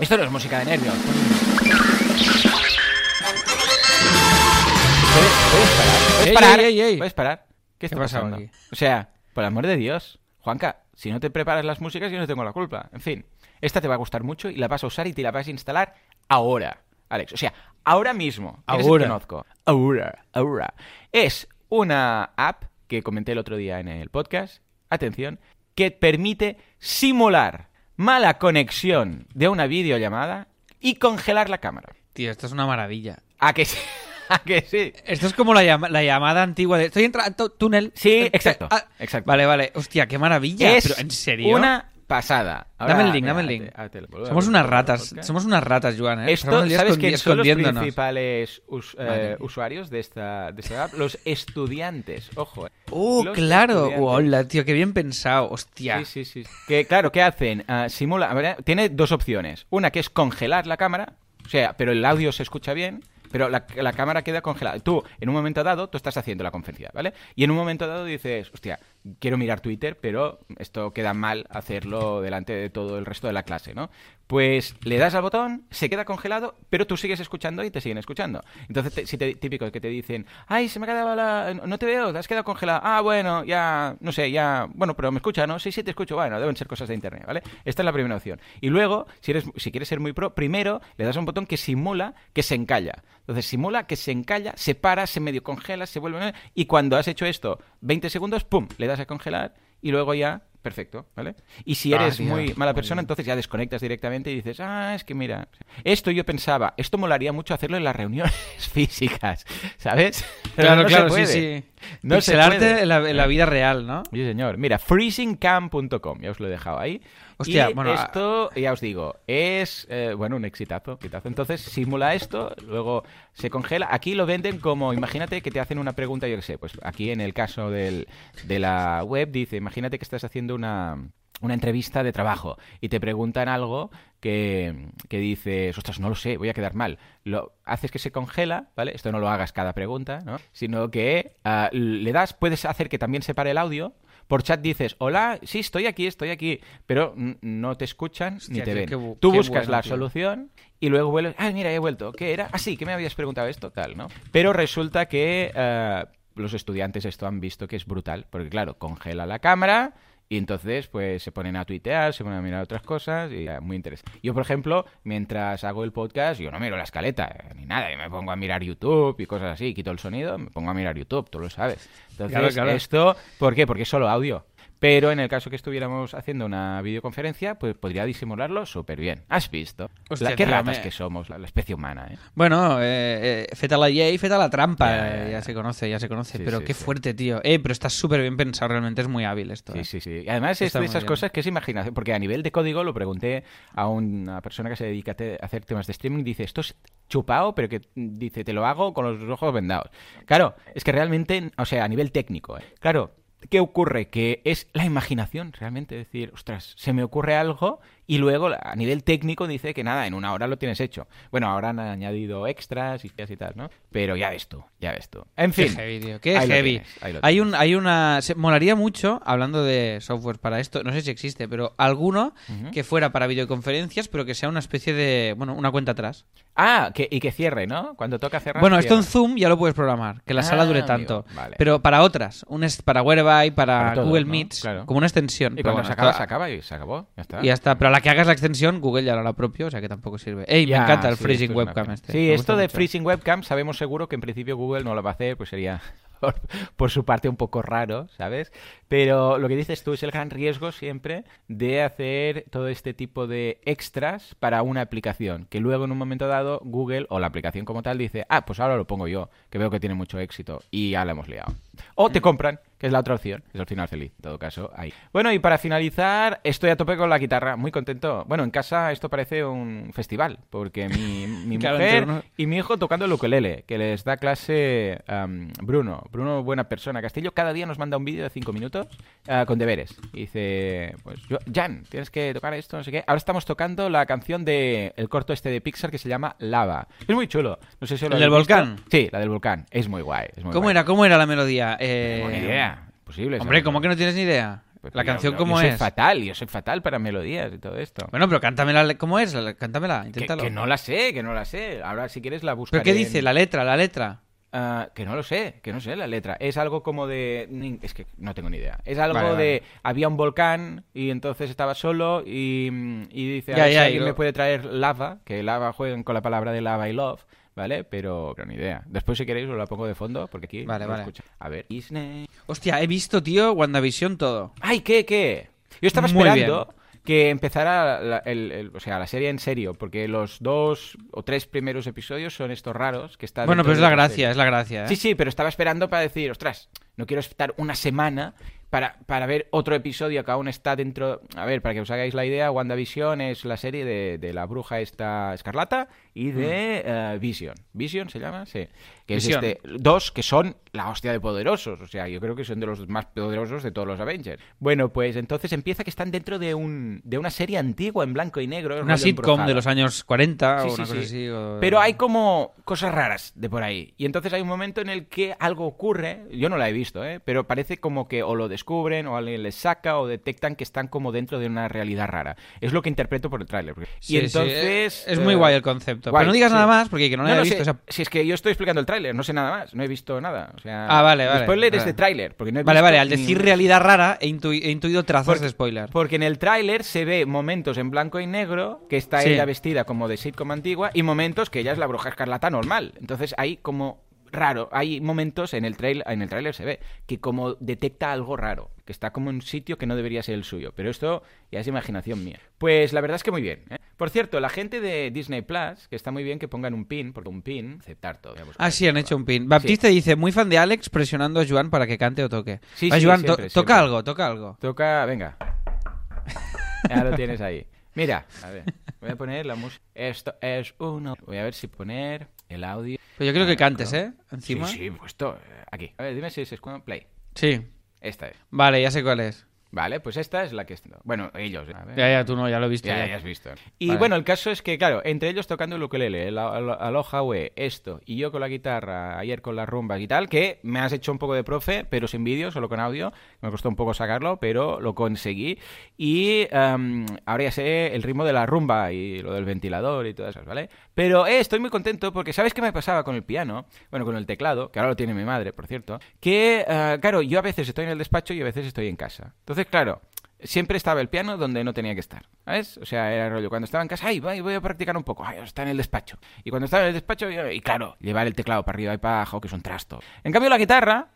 A: Esto no es música de nervios. ¿Puedes, parar? ¿Puedes parar?
B: ey, ey, ey.
A: ¿Puedes parar? ¿Qué
B: ¿Qué
A: está
B: pasado
A: pasando?
B: aquí?
A: O sea, por el amor de Dios, Juanca, si no te preparas las músicas yo no tengo la culpa. En fin, esta te va a gustar mucho y la vas a usar y te la vas a instalar ahora, Alex. O sea, ahora mismo.
B: Ahora.
A: que conozco. Ahora, ahora. Es una app que comenté el otro día en el podcast. Atención, que permite simular mala conexión de una videollamada y congelar la cámara.
B: Tío, esto es una maravilla.
A: ¿A que sí? ¿A que sí?
B: Esto es como la, llama- la llamada antigua de... Estoy entrando túnel.
A: Sí,
B: Eh,
A: exacto,
B: ah,
A: exacto.
B: Vale, vale. Hostia, qué maravilla.
A: es
B: Pero, ¿en serio?
A: una pasada.
B: Dame el link, dame el link.
A: te
B: Somos unas ratas. Somos unas ratas, Joan, ¿eh?
A: Esto, ¿sabes quiénes son los principales us- eh, usuarios de esta, de esta app? Los estudiantes, ojo. eh.
B: Oh,
A: Los
B: claro. Hola, tío, qué bien pensado. Hostia.
A: Sí, sí, sí. Que claro, ¿qué hacen? Ah, simula, ver, tiene dos opciones. Una que es congelar la cámara, o sea, pero el audio se escucha bien, pero la, la cámara queda congelada. Tú, en un momento dado, tú estás haciendo la conferencia, ¿vale? Y en un momento dado dices, hostia, quiero mirar Twitter, pero esto queda mal hacerlo delante de todo el resto de la clase, ¿no? Pues le das al botón, se queda congelado, pero tú sigues escuchando y te siguen escuchando. Entonces, te- si te, típico que te dicen, ay, se me ha quedado la... No te veo, has quedado congelado. Ah, bueno, ya, no sé, ya... Bueno, pero me escucha, ¿no? Sí, sí, te escucho. Bueno, deben ser cosas de internet, ¿vale? Esta es la primera opción. Y luego, si, eres, si quieres ser muy pro, primero le das a un botón que simula que se encalla. Entonces, simula que se encalla, se para, se medio congela, se vuelve... Y cuando has hecho esto 20 segundos, ¡pum!, le das a congelar y luego ya... Perfecto, ¿vale? Y si
B: Ah,
A: eres
B: tío,
A: muy mala persona, entonces ya desconectas directamente y dices, ah, es que mira, esto yo pensaba, esto molaría mucho hacerlo en las reuniones físicas, ¿sabes? Pero
B: Claro,
A: no se
B: claro, sí,
A: puede.
B: sí.
A: No
B: Pixelarte en la, en la vida real, ¿no?
A: Sí, señor. Mira, freezingcam.com, ya os lo he dejado ahí.
B: Hostia,
A: y
B: bueno,
A: esto, ya os digo, es, eh, bueno, un exitazo, exitazo. Entonces, simula esto, luego se congela. Aquí lo venden como, imagínate que te hacen una pregunta, yo qué sé, pues aquí en el caso del, de la web dice, imagínate que estás haciendo una, una entrevista de trabajo y te preguntan algo que, que dices, ostras, no lo sé, voy a quedar mal. Lo haces que se congela, ¿vale? Esto no lo hagas cada pregunta, ¿no? Sino que ah, le das, puedes hacer que también se pare el audio. Por chat dices, hola, sí, estoy aquí, estoy aquí, pero no te escuchan ni te ven.
B: qué
A: Tú buscas
B: bueno,
A: la
B: tío.
A: solución y luego vuelves, ah, mira, he vuelto, ¿qué era? Ah, sí, que me habías preguntado esto, tal, ¿no? Pero resulta que eh, los estudiantes esto han visto que es brutal, porque claro, congela la cámara y entonces pues se ponen a tuitear, se ponen a mirar otras cosas y eh, muy interesante. Yo, por ejemplo, mientras hago el podcast, yo no miro la escaleta eh, ni nada, yo me pongo a mirar YouTube y cosas así, quito el sonido, me pongo a mirar YouTube, tú lo sabes. Entonces,
B: Claro, claro.
A: esto, ¿por qué? Porque es solo audio. Pero en el caso que estuviéramos haciendo una videoconferencia, pues podría disimularlo súper bien. ¿Has visto?
B: Hostia,
A: La- qué ratas
B: me-
A: que somos, la, la especie humana, ¿eh?
B: Bueno, eh, eh, feta la y feta la trampa,
A: Ya, ya, ya.
B: ya se conoce, ya se conoce.
A: Sí,
B: pero
A: sí,
B: qué
A: sí.
B: fuerte, tío. Eh, pero está súper bien pensado, realmente es muy hábil esto.
A: Sí, sí, sí. Y además es
B: Está
A: de
B: muy
A: esas
B: bien.
A: cosas que es imaginación, porque a nivel de código lo pregunté a una persona que se dedica a a hacer temas de streaming, dice, esto es chupado, pero que dice, te lo hago con los ojos vendados. Claro, es que realmente, o sea, a nivel técnico, ¿eh? claro, ¿qué ocurre? Que es la imaginación, realmente, decir, ostras, se me ocurre algo y luego a nivel técnico dice que nada, en una hora lo tienes hecho. Bueno, ahora han añadido extras y y tal, ¿no? Pero ya ves tú, ya ves tú. En
B: Qué
A: fin.
B: heavy, tío. Qué
A: ahí
B: heavy.
A: tienes, ahí lo
B: hay un, hay una. se- molaría mucho, hablando de software para esto, no sé si existe, pero alguno que fuera para videoconferencias, pero que sea una especie de. Bueno, una cuenta atrás.
A: Ah, que, y que cierre, ¿no? Cuando toca cerrar.
B: Bueno, esto en. Zoom ya lo puedes programar, que la sala
A: Ah,
B: dure
A: amigo,
B: tanto.
A: vale.
B: Pero para otras, un para Whereby, para,
A: Para todo,
B: Google
A: ¿no?
B: Meets,
A: Claro.
B: como una extensión.
A: Y
B: pero
A: cuando
B: bueno,
A: se acaba, se acaba y se acabó. Ya está.
B: Y ya está. Pero la que hagas la extensión, Google ya lo hará propio, o sea que tampoco sirve. Ey, me
A: Ya,
B: encanta el
A: sí,
B: freezing
A: esto
B: webcam este.
A: Sí,
B: Me
A: esto de
B: mucho.
A: freezing webcam sabemos seguro que en principio Google no lo va a hacer, pues sería por, por su parte un poco raro, ¿sabes? Pero lo que dices tú es el gran riesgo siempre de hacer todo este tipo de extras para una aplicación, que luego en un momento dado Google o la aplicación como tal dice, ah, pues ahora lo pongo yo, que veo que tiene mucho éxito y ya la hemos liado. O
B: Mm.
A: te compran, que es la otra opción, es el final feliz, en todo caso, ahí. Bueno, y para finalizar, estoy a tope con la guitarra, muy contento. Bueno, en casa esto parece un festival, porque mi, mi
B: Claro,
A: mujer y mi hijo tocando el ukelele, que les da clase Bruno. Bruno, buena persona. Castillo cada día nos manda un vídeo de cinco minutos ah, con deberes. Y dice, pues, yo, Jan, tienes que tocar esto, no sé qué. Ahora estamos tocando la canción de el corto este de Pixar que se llama Lava. Es muy chulo. No sé si lo
B: ¿El del
A: visto.
B: volcán?
A: Sí, la del volcán. Es muy guay. Es muy
B: ¿Cómo
A: guay.
B: era? ¿Cómo era la melodía? Eh,
A: No idea. Posible.
B: Hombre. ¿cómo que no tienes ni idea?
A: Pues
B: La canción, ¿cómo
A: yo soy
B: es?
A: fatal, yo soy fatal para melodías y todo esto.
B: Bueno, pero cántamela, ¿cómo es? La- Cántamela,
A: que,
B: inténtalo.
A: que no la sé, que no la sé. Ahora, si quieres, la buscaré.
B: ¿Pero qué dice?
A: en-
B: La letra, la letra.
A: Ah, que no lo sé, que no sé la letra. Es algo como de... Es que no tengo ni idea. Es algo
B: Vale,
A: de...
B: vale.
A: Había un volcán y entonces estaba solo y, y dice,
B: Ya,
A: a ver si
B: ya, y
A: alguien
B: lo-
A: me puede traer lava, que lava juegan con la palabra de lava y love, ¿vale? Pero, pero ni idea. Después si queréis os la pongo de fondo porque aquí...
B: Vale,
A: no
B: vale.
A: escucha. A ver, Disney...
B: Hostia, he visto, tío, WandaVision todo.
A: ¡Ay, qué, qué! Yo estaba
B: Muy
A: esperando que empezara la, el- el- o sea, la serie en serio, porque los dos o tres primeros episodios son estos raros que están...
B: Bueno, pero es la gracia, es la gracia, ¿eh?
A: Sí, sí, pero estaba esperando para decir, ostras, no quiero estar una semana para, para ver otro episodio que aún está dentro... A ver, para que os hagáis la idea, WandaVision es la serie de, de la bruja esta escarlata y de eh, Vision. ¿Vision se llama? Sí. Que es
B: Mm.
A: Este... Dos que son la hostia de poderosos. O sea, yo creo que son de los más poderosos de todos los Avengers. Bueno, pues entonces empieza que están dentro de, un, de una serie antigua en blanco y negro.
B: Una sitcom
A: embrujada.
B: de los años 40
A: Sí,
B: o
A: sí,
B: una cosa
A: sí.
B: así. o-
A: Pero hay como cosas raras de por ahí. Y entonces hay un momento en el que algo ocurre. Yo no la he visto, ¿eh? Pero parece como que o lo descubren o alguien les saca o detectan que están como dentro de una realidad rara. Es lo que interpreto por el tráiler.
B: Sí,
A: y
B: sí,
A: entonces...
B: es muy
A: eh,
B: guay el concepto.
A: guay,
B: pero no digas
A: sí.
B: nada más porque que no lo haya
A: no
B: visto.
A: sé.
B: o sea-
A: Si es que yo estoy explicando el tráiler, no sé nada más. No he visto nada. O sea,
B: Ah, vale, vale.
A: Spoiler es de tráiler. Porque no he
B: Vale,
A: visto
B: vale, al decir realidad rara he, intui- he intuido trazos
A: Porque-
B: de spoiler.
A: Porque en el tráiler se ve momentos en blanco y negro, que está ella vestida como de sitcom antigua, y momentos que ella es la bruja escarlata normal. Entonces hay como raro, hay momentos en el trail, en el tráiler se ve que como detecta algo raro, que está como en un sitio que no debería ser el suyo, pero esto ya es imaginación mía. Pues la verdad es que muy bien. ¿eh? Por cierto, la gente de Disney Plus, que está muy bien que pongan un pin, porque un pin, aceptar todo.
B: Ah, sí, han hecho un pin. Baptiste dice, muy fan de Alex presionando a Joan para que cante o toque.
A: Sí,
B: Va,
A: sí,
B: Joan, to-
A: siempre,
B: toca algo, toca algo.
A: Toca, venga. Ya lo tienes ahí. Mira, a ver, voy a poner la música. Esto es uno. Voy a ver si poner el audio.
B: Pero yo creo que cantes. ¿eh? Encima.
A: Sí, sí, puesto eh, aquí. A ver, dime si se escucha. Play.
B: Sí.
A: Esta es.
B: Vale, ya sé cuál es.
A: Vale, pues esta es la que... Bueno, ellos. A ver.
B: Ya, ya, tú no, ya lo he visto.
A: Ya,
B: ya.
A: ya has visto. Y
B: Vale.
A: bueno, el caso es que, claro, entre ellos tocando el ukelele, el alo- aloha we, esto, y yo con la guitarra, ayer con las rumbas y tal, que me has hecho un poco de profe, pero sin vídeo, solo con audio. Me costó un poco sacarlo, pero lo conseguí. Y em, ahora ya sé el ritmo de la rumba y lo del ventilador y todas esas, ¿vale? Pero eh, estoy muy contento porque ¿sabes qué me pasaba con el piano? Bueno, con el teclado, que ahora lo tiene mi madre, por cierto. Que, eh, claro, yo a veces estoy en el despacho y a veces estoy en casa. Entonces, claro, siempre estaba el piano donde no tenía que estar, ¿sabes? O sea, era rollo, cuando estaba en casa, ay, voy, voy a practicar un poco, ay, está en el despacho. Y cuando estaba en el despacho, yo- y claro, llevar el teclado para arriba y para abajo, que es un trasto. En cambio, la guitarra,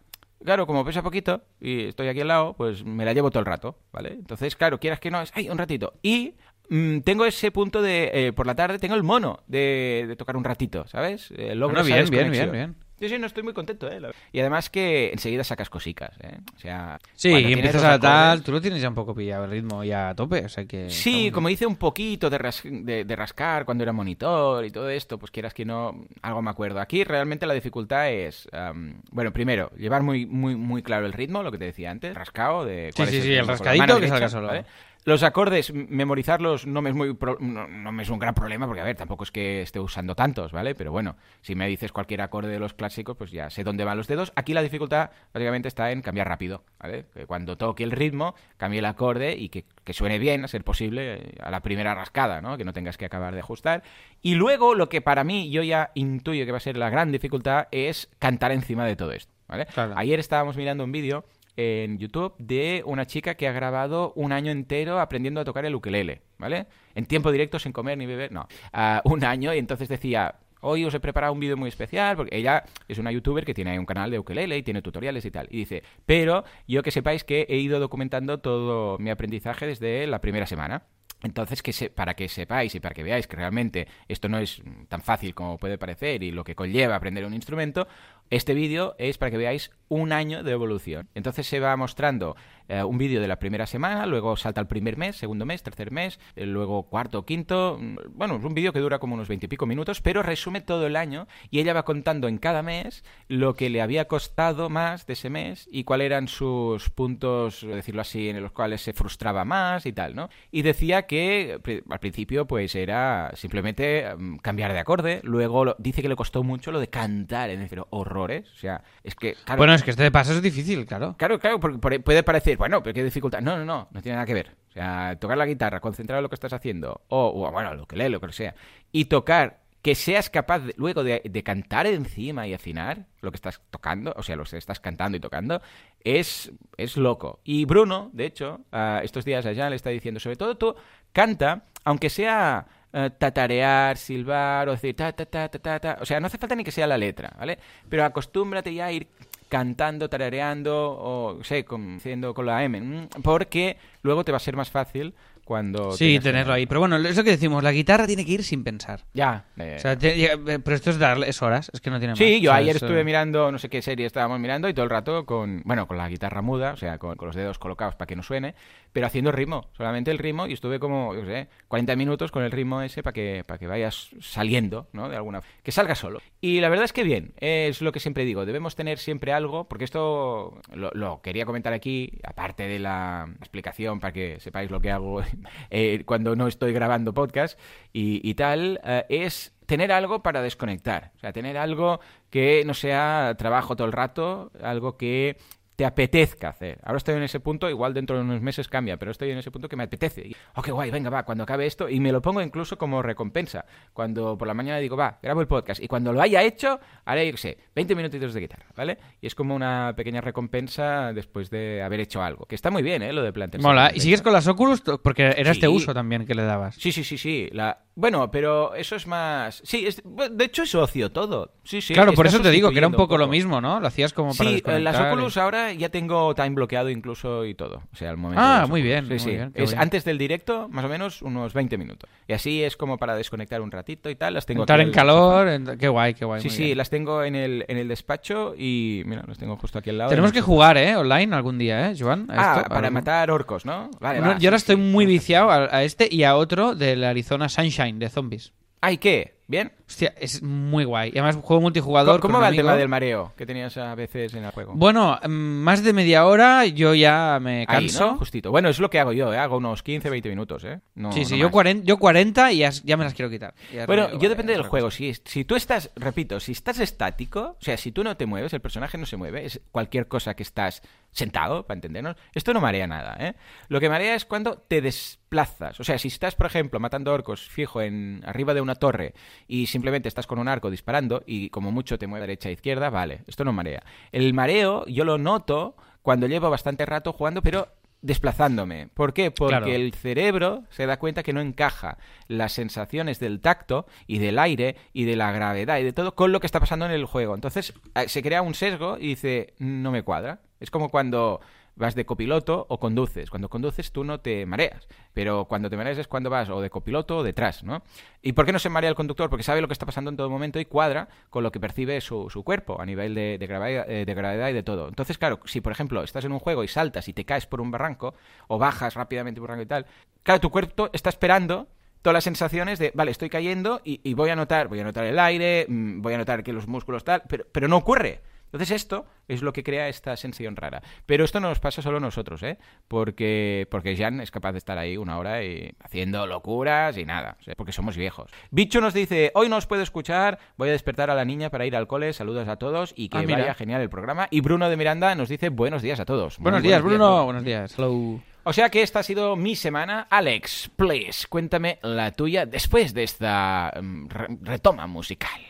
A: claro, como pesa poquito y estoy aquí al lado, pues me la llevo todo el rato, ¿vale? Entonces, claro, quieras que no, es, ay, un ratito. Y mm, tengo ese punto de, eh, por la tarde, tengo el mono de, de tocar un ratito, ¿sabes? Eh, logro
B: bien, bien,
A: desconexión.
B: bien, bien.
A: Sí, sí, no estoy muy contento, ¿eh? Y además que enseguida sacas cosicas, ¿eh? O sea...
B: Sí, y empiezas a
A: acordes-
B: tal, tú lo tienes ya un poco pillado el ritmo ya a tope, o sea que...
A: Sí, como hice un poquito de, ras- de- de rascar cuando era monitor y todo esto, pues quieras que no, algo me acuerdo. Aquí realmente la dificultad es, am, bueno, primero, llevar muy, muy, muy claro el ritmo, lo que te decía antes, rascado de
B: Sí,
A: cuál
B: sí,
A: es
B: sí, el
A: con la
B: rascadito que
A: derecha,
B: salga solo.
A: ¿vale? Los acordes, memorizarlos no me es muy pro- no, no me es un gran problema porque a ver, tampoco es que esté usando tantos, ¿vale? Pero bueno, si me dices cualquier acorde de los clásicos, pues ya sé dónde van los dedos. Aquí la dificultad básicamente está en cambiar rápido, ¿vale? Que cuando toque el ritmo, cambie el acorde y que, que suene bien, a ser posible, eh, a la primera rascada, ¿no? Que no tengas que acabar de ajustar. Y luego lo que para mí yo ya intuyo que va a ser la gran dificultad es cantar encima de todo esto, ¿vale?
B: Claro.
A: Ayer estábamos mirando un vídeo en YouTube de una chica que ha grabado un año entero aprendiendo a tocar el ukelele, ¿vale? En tiempo directo, sin comer ni beber, no. Ah, un año y entonces decía, hoy os he preparado un vídeo muy especial porque ella es una youtuber que tiene un canal de ukelele y tiene tutoriales y tal. Y dice, pero yo que sepáis que he ido documentando todo mi aprendizaje desde la primera semana. Entonces, que se, para que sepáis y para que veáis que realmente esto no es tan fácil como puede parecer y lo que conlleva aprender un instrumento, este vídeo es para que veáis un año de evolución. Entonces se va mostrando eh, un vídeo de la primera semana, luego salta el primer mes, segundo mes, tercer mes, eh, luego cuarto, quinto. mm, Bueno, es un vídeo que dura como unos veintipico minutos, pero resume todo el año y ella va contando en cada mes lo que le había costado más de ese mes y cuáles eran sus puntos, decirlo así, en los cuales se frustraba más y tal, ¿no? Y decía que al principio pues era simplemente mm, cambiar de acorde, luego dice que le costó mucho lo de cantar, es decir, horrores, o sea, es que... claro,
B: Bueno, es que este paso es difícil, claro.
A: Claro, claro, porque por- puede parecer, bueno, pero qué dificultad. No, no, no, no tiene nada que ver. O sea, tocar la guitarra, concentrar en lo que estás haciendo, o, o, bueno, lo que lee, lo que sea, y tocar, que seas capaz de- luego de, de cantar encima y afinar lo que estás tocando, o sea, lo que estás cantando y tocando, es, es loco. Y Bruno, de hecho, ah, estos días allá le está diciendo, sobre todo tú, canta, aunque sea eh, tatarear, silbar, o decir ta, ta, ta, ta, ta. O sea, no hace falta ni que sea la letra, ¿vale? Pero acostúmbrate ya a ir cantando, tarareando o, sé, con, con la M, porque luego te va a ser más fácil cuando...
B: Sí, tenerlo ahí. Pero bueno, eso que decimos, la guitarra tiene que ir sin pensar.
A: Ya. eh,
B: O sea, te- ya- eh, pero esto es darle es horas, es que no tiene más.
A: Sí, yo
B: O sea,
A: ayer
B: es,
A: estuve mirando, no sé qué serie estábamos mirando y todo el rato con, bueno, con la guitarra muda, o sea, con, con los dedos colocados para que no suene, pero haciendo ritmo, solamente el ritmo y estuve como, yo sé, 40 minutos con el ritmo ese para que, para que vayas saliendo, ¿no? De alguna que salga solo. Y la verdad es que bien, es lo que siempre digo, debemos tener siempre algo, porque esto lo, lo quería comentar aquí, aparte de la explicación para que sepáis lo que hago eh, cuando no estoy grabando podcast y, tal, eh, es tener algo para desconectar. O sea, tener algo que no sea trabajo todo el rato, algo que te apetezca hacer. Ahora estoy en ese punto, igual dentro de unos meses cambia, pero estoy en ese punto que me apetece. Y, oh, qué guay, venga, va, cuando acabe esto, y me lo pongo incluso como recompensa. Cuando por la mañana digo, va, grabo el podcast, y cuando lo haya hecho, haré, yo qué sé, 20 minutitos de guitarra, ¿vale? Y es como una pequeña recompensa después de haber hecho algo. Que está muy bien, ¿eh? Lo de plantearse.
B: Mola. ¿Y sigues con las Oculus? Porque era este uso también que le dabas.
A: Sí, sí, sí, sí. La... Bueno, pero eso es más... Sí, es... de hecho es ocio todo. Sí, sí.
B: claro, por eso te digo que era un poco, lo mismo, ¿no? Lo hacías como para
A: Sí, eh, las
B: y-
A: Oculus ahora ya tengo time bloqueado incluso y todo. O sea, al momento.
B: Ah, muy bien,
A: Sí,
B: muy
A: sí.
B: bien,
A: Es
B: bien.
A: antes del directo, más o menos unos 20 minutos. Y así es como para desconectar un ratito y tal. Las tengo aquí
B: en
A: al
B: calor, en- qué guay, qué guay.
A: Sí,
B: muy
A: sí,
B: bien.
A: las tengo en el, en el despacho y mira, las tengo justo aquí al lado.
B: Tenemos
A: En
B: que
A: el-
B: jugar, ¿eh? Online algún día, ¿eh, Joan? A
A: Ah,
B: esto,
A: para
B: algún-
A: matar orcos, ¿no? Vale,
B: No,
A: va,
B: yo ahora estoy muy viciado a, a este y a otro del Arizona Sunshine de zombies.
A: Ay, ¿qué? ¿Bien?
B: Hostia, es muy guay. Y además juego multijugador.
A: ¿Cómo va el tema del mareo que tenías a veces en el juego?
B: Bueno, mm, más de media hora yo ya me
A: Ahí,
B: canso.
A: ¿no? Justito. Bueno, es lo que hago yo, ¿eh? Hago unos 15, 20 minutos, ¿eh? No,
B: sí, sí,
A: no
B: yo,
A: más.
B: 40, yo 40 y ya, ya me las quiero quitar. Ya
A: Bueno, yo
B: vale,
A: depende del juego. Si, si tú estás, repito, si estás estático, o sea, si tú no te mueves, el personaje no se mueve, es cualquier cosa que estás sentado, para entendernos, esto no marea nada, ¿eh? Lo que marea es cuando te desplazas. O sea, si estás, por ejemplo, matando orcos fijo en arriba de una torre y simplemente estás con un arco disparando y como mucho te mueve derecha e izquierda, vale, esto no marea. El mareo yo lo noto cuando llevo bastante rato jugando, pero desplazándome. ¿Por qué? Porque
B: Claro.
A: el cerebro se da cuenta que no encaja las sensaciones del tacto y del aire y de la gravedad y de todo con lo que está pasando en el juego. Entonces eh, se crea un sesgo y dice, no me cuadra. Es como cuando vas de copiloto o conduces. Cuando conduces tú no te mareas, pero cuando te mareas es cuando vas o de copiloto o detrás, ¿no? ¿Y por qué no se marea el conductor? Porque sabe lo que está pasando en todo momento y cuadra con lo que percibe su, su cuerpo a nivel de, de gravedad, eh, de gravedad y de todo. Entonces, claro, si por ejemplo estás en un juego y saltas y te caes por un barranco o bajas rápidamente por un barranco y tal, claro, tu cuerpo está esperando todas las sensaciones de, vale, estoy cayendo y, voy a notar, voy a notar el aire, mm, voy a notar que los músculos tal, pero, pero no ocurre. Entonces esto es lo que crea esta sensación rara. Pero esto no nos pasa solo a nosotros, ¿eh? Porque, porque Jan es capaz de estar ahí una hora y haciendo locuras y nada, o sea, porque somos viejos. Bicho nos dice, hoy no os puedo escuchar, voy a despertar a la niña para ir al cole, saludos a todos y que
B: Ah, mira.
A: vaya genial el programa. Y Bruno de Miranda nos dice, buenos días a todos.
B: Buenos días, Bruno. Buenos días. Hello.
A: o sea que esta ha sido mi semana. Alex, please, cuéntame la tuya después de esta mm, re- retoma musical.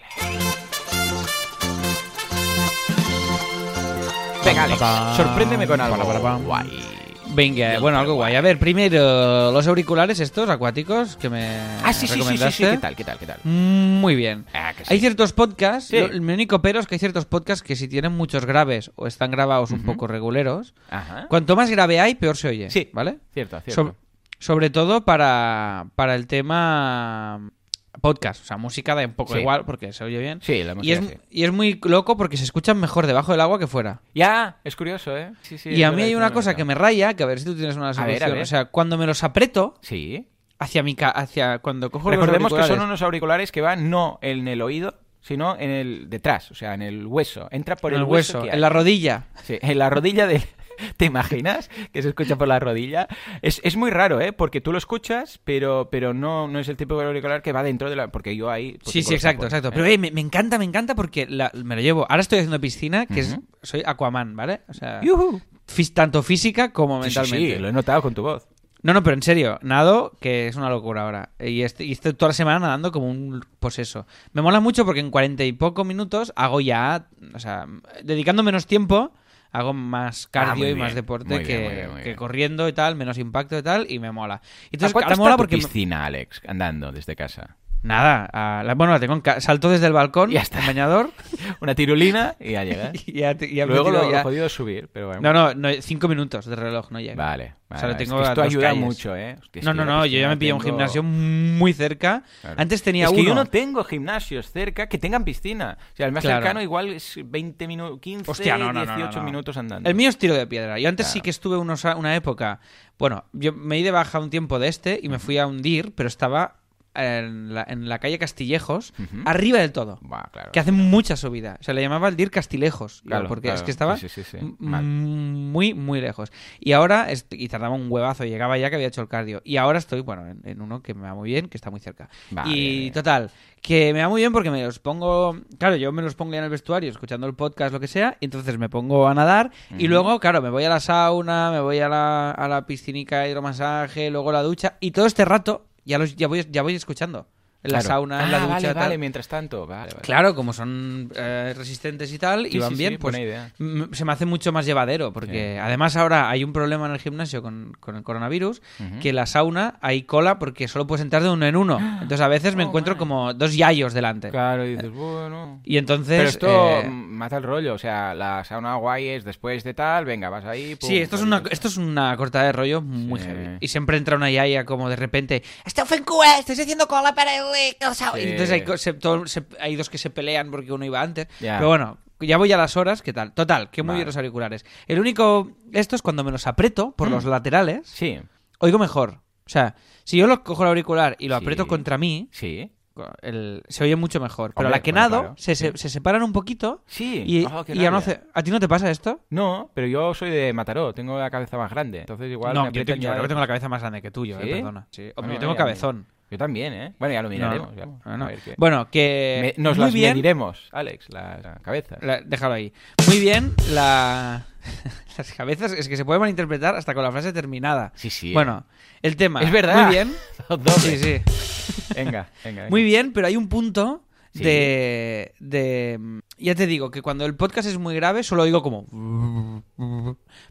A: Venga, Alex, sorpréndeme con algo guay.
B: Venga, bueno, algo guay. A ver, primero, los auriculares estos acuáticos que me
A: Ah, sí, sí, sí, sí,
B: recomendaste.
A: sí, ¿qué tal, qué tal, qué tal?
B: Muy bien.
A: Ah, que sí.
B: Hay ciertos podcasts,
A: Sí.
B: lo- mi único pero es que hay ciertos podcasts que si tienen muchos graves o están grabados un poco reguleros,
A: Ajá.
B: cuanto más grave hay, peor se oye.
A: Sí.
B: ¿Vale?
A: Cierto, cierto.
B: Sob- sobre todo para, para el tema podcast. O sea, música da un poco
A: Sí.
B: igual porque se oye bien.
A: Sí, la
B: y
A: música
B: es,
A: sí.
B: y es muy loco porque se escuchan mejor debajo del agua que fuera.
A: Ya, es curioso, ¿eh? Sí, sí,
B: y a mí hay una cosa que me raya, que a ver si tú tienes una
A: ver, a
B: solución.
A: ver.
B: O sea, cuando me los aprieto
A: Sí.
B: hacia mi ca- hacia cuando cojo los
A: Recordemos que son unos auriculares que van no en el oído, sino en el detrás, o sea, en el hueso. Entra por
B: en
A: el,
B: el hueso,
A: hay.
B: en la rodilla.
A: Sí, en la rodilla del... ¿Te imaginas que se escucha por la rodilla? Es, es muy raro, ¿eh? Porque tú lo escuchas, pero, pero no, no es el tipo de auricular que va dentro de la... Porque yo ahí... pues,
B: Sí, sí, exacto, exacto.
A: ¿eh?
B: Pero eh, me, me encanta, me encanta porque la- me lo llevo. Ahora estoy haciendo piscina, que es soy Aquaman, ¿vale? O sea, tanto física como
A: Sí, sí,
B: mentalmente.
A: sí, lo he notado con tu voz.
B: No, no, pero en serio, nado, que es una locura ahora. Y este- y estoy toda la semana nadando como un poseso. Me mola mucho porque en cuarenta y poco minutos hago ya, o sea, dedicando menos tiempo, hago más cardio
A: Ah,
B: y más deporte
A: bien,
B: que,
A: bien,
B: que corriendo y tal, menos impacto y tal, y me mola.
A: ¿A
B: Entonces,
A: cuánto
B: ahora
A: está
B: mola
A: tu
B: porque...
A: piscina, Alex, andando desde casa?
B: Nada, a la- bueno, la tengo en ca- salto desde el balcón,
A: Ya está.
B: en bañador,
A: Una tirulina y ya llegas.
B: y
A: Luego lo,
B: ya-
A: es subir, pero bueno.
B: No, no, no, cinco minutos de reloj, no llega.
A: Vale, vale.
B: O sea, lo.
A: Es
B: tengo
A: que esto ayuda
B: calles.
A: mucho, ¿eh? Hostia,
B: No, no, no, yo ya me pillé un
A: tengo-
B: gimnasio muy cerca.
A: Claro.
B: Antes tenía
A: es que
B: uno.
A: yo no tengo gimnasios cerca que tengan piscina. O sea, el más
B: Claro.
A: cercano igual es 20 minutos, 15,
B: Hostia, no, no, no,
A: 18
B: no, no.
A: minutos andando.
B: El mío es tiro de piedra. Yo antes sí que estuve unos, una época. Bueno, yo me di de baja un tiempo de este y me fui a hundir, pero estaba en la, en la calle Castillejos, arriba del todo.
A: Claro.
B: Que hace mucha subida. O sea, le llamaba el DIR Castillejos.
A: Claro,
B: porque es que estaba
A: Sí, sí, sí,
B: muy, muy lejos. Y ahora, y tardaba un huevazo, llegaba ya que había hecho el cardio. Y ahora estoy, bueno, en, en uno que me va muy bien, que está muy cerca.
A: Vale.
B: Y total, que me va muy bien porque me los pongo, claro, yo me los pongo ya en el vestuario, escuchando el podcast, lo que sea, y entonces me pongo a nadar y luego, claro, me voy a la sauna, me voy a la, a la piscinica hidromasaje, luego la ducha, y todo este rato ya, los, ya, voy, ya voy escuchando. En la
A: Claro.
B: sauna, en la
A: Ah,
B: ducha,
A: vale,
B: tal.
A: vale, mientras tanto. Vale, vale.
B: Claro, como son eh, resistentes y tal,
A: Sí,
B: y van
A: sí,
B: bien,
A: sí,
B: pues
A: idea.
B: se me hace mucho más llevadero, porque además ahora hay un problema en el gimnasio con, con el coronavirus, que en la sauna hay cola porque solo puedes entrar de uno en uno. Entonces a veces me
A: Oh,
B: encuentro como dos yayos delante.
A: Claro, y dices, bueno...
B: Y entonces...
A: Pero esto
B: eh,
A: mata el rollo, o sea, la sauna guay es después de tal, venga, vas ahí... pum,
B: Sí, esto es, una, esto es una cortada de rollo muy heavy. Y siempre entra una yaya como de repente, ¡Esteu fent cua! ¡Estáis haciendo cola para el, el sau-".
A: Sí.
B: Y entonces hay, co- se- todo- se- hay dos que se pelean porque uno iba antes. Pero bueno, ya voy a las horas, ¿qué tal? Total, que muy
A: Vale.
B: bien los auriculares. El único... Esto es cuando me los aprieto por
A: Mm.
B: los laterales,
A: Sí,
B: oigo mejor. O sea, si yo lo cojo el auricular y lo
A: Sí.
B: aprieto contra mí,
A: sí.
B: el- se oye mucho mejor. Pero
A: Hombre,
B: la que
A: bueno,
B: nado,
A: claro,
B: se, se-
A: sí.
B: se separan un poquito
A: Sí.
B: y,
A: Oh, qué
B: y ya no
A: rabia.
B: hace... ¿A ti no te pasa esto?
A: No, pero yo soy de Mataró, tengo la cabeza más grande, entonces igual
B: no,
A: me
B: yo, te- creo que tengo la cabeza más grande que tuyo, eh,
A: ¿Sí?
B: perdona. Sí. Hombre,
A: Bueno,
B: yo tengo cabezón.
A: Yo también, ¿eh? Bueno, ya lo miraremos.
B: no,
A: ya.
B: no,
A: A
B: no.
A: ver qué-
B: Bueno, que
A: Me- nos
B: muy
A: las
B: bien,
A: mediremos, Alex, las la cabezas.
B: la- déjalo ahí. Muy bien, la las cabezas es que se puede malinterpretar hasta con la frase terminada.
A: Sí, sí.
B: Bueno, el tema.
A: Es verdad.
B: Muy bien. Sí, sí.
A: Venga, venga, venga.
B: Muy bien, pero hay un punto
A: Sí.
B: de, de ya te digo que cuando el podcast es muy grave solo oigo como...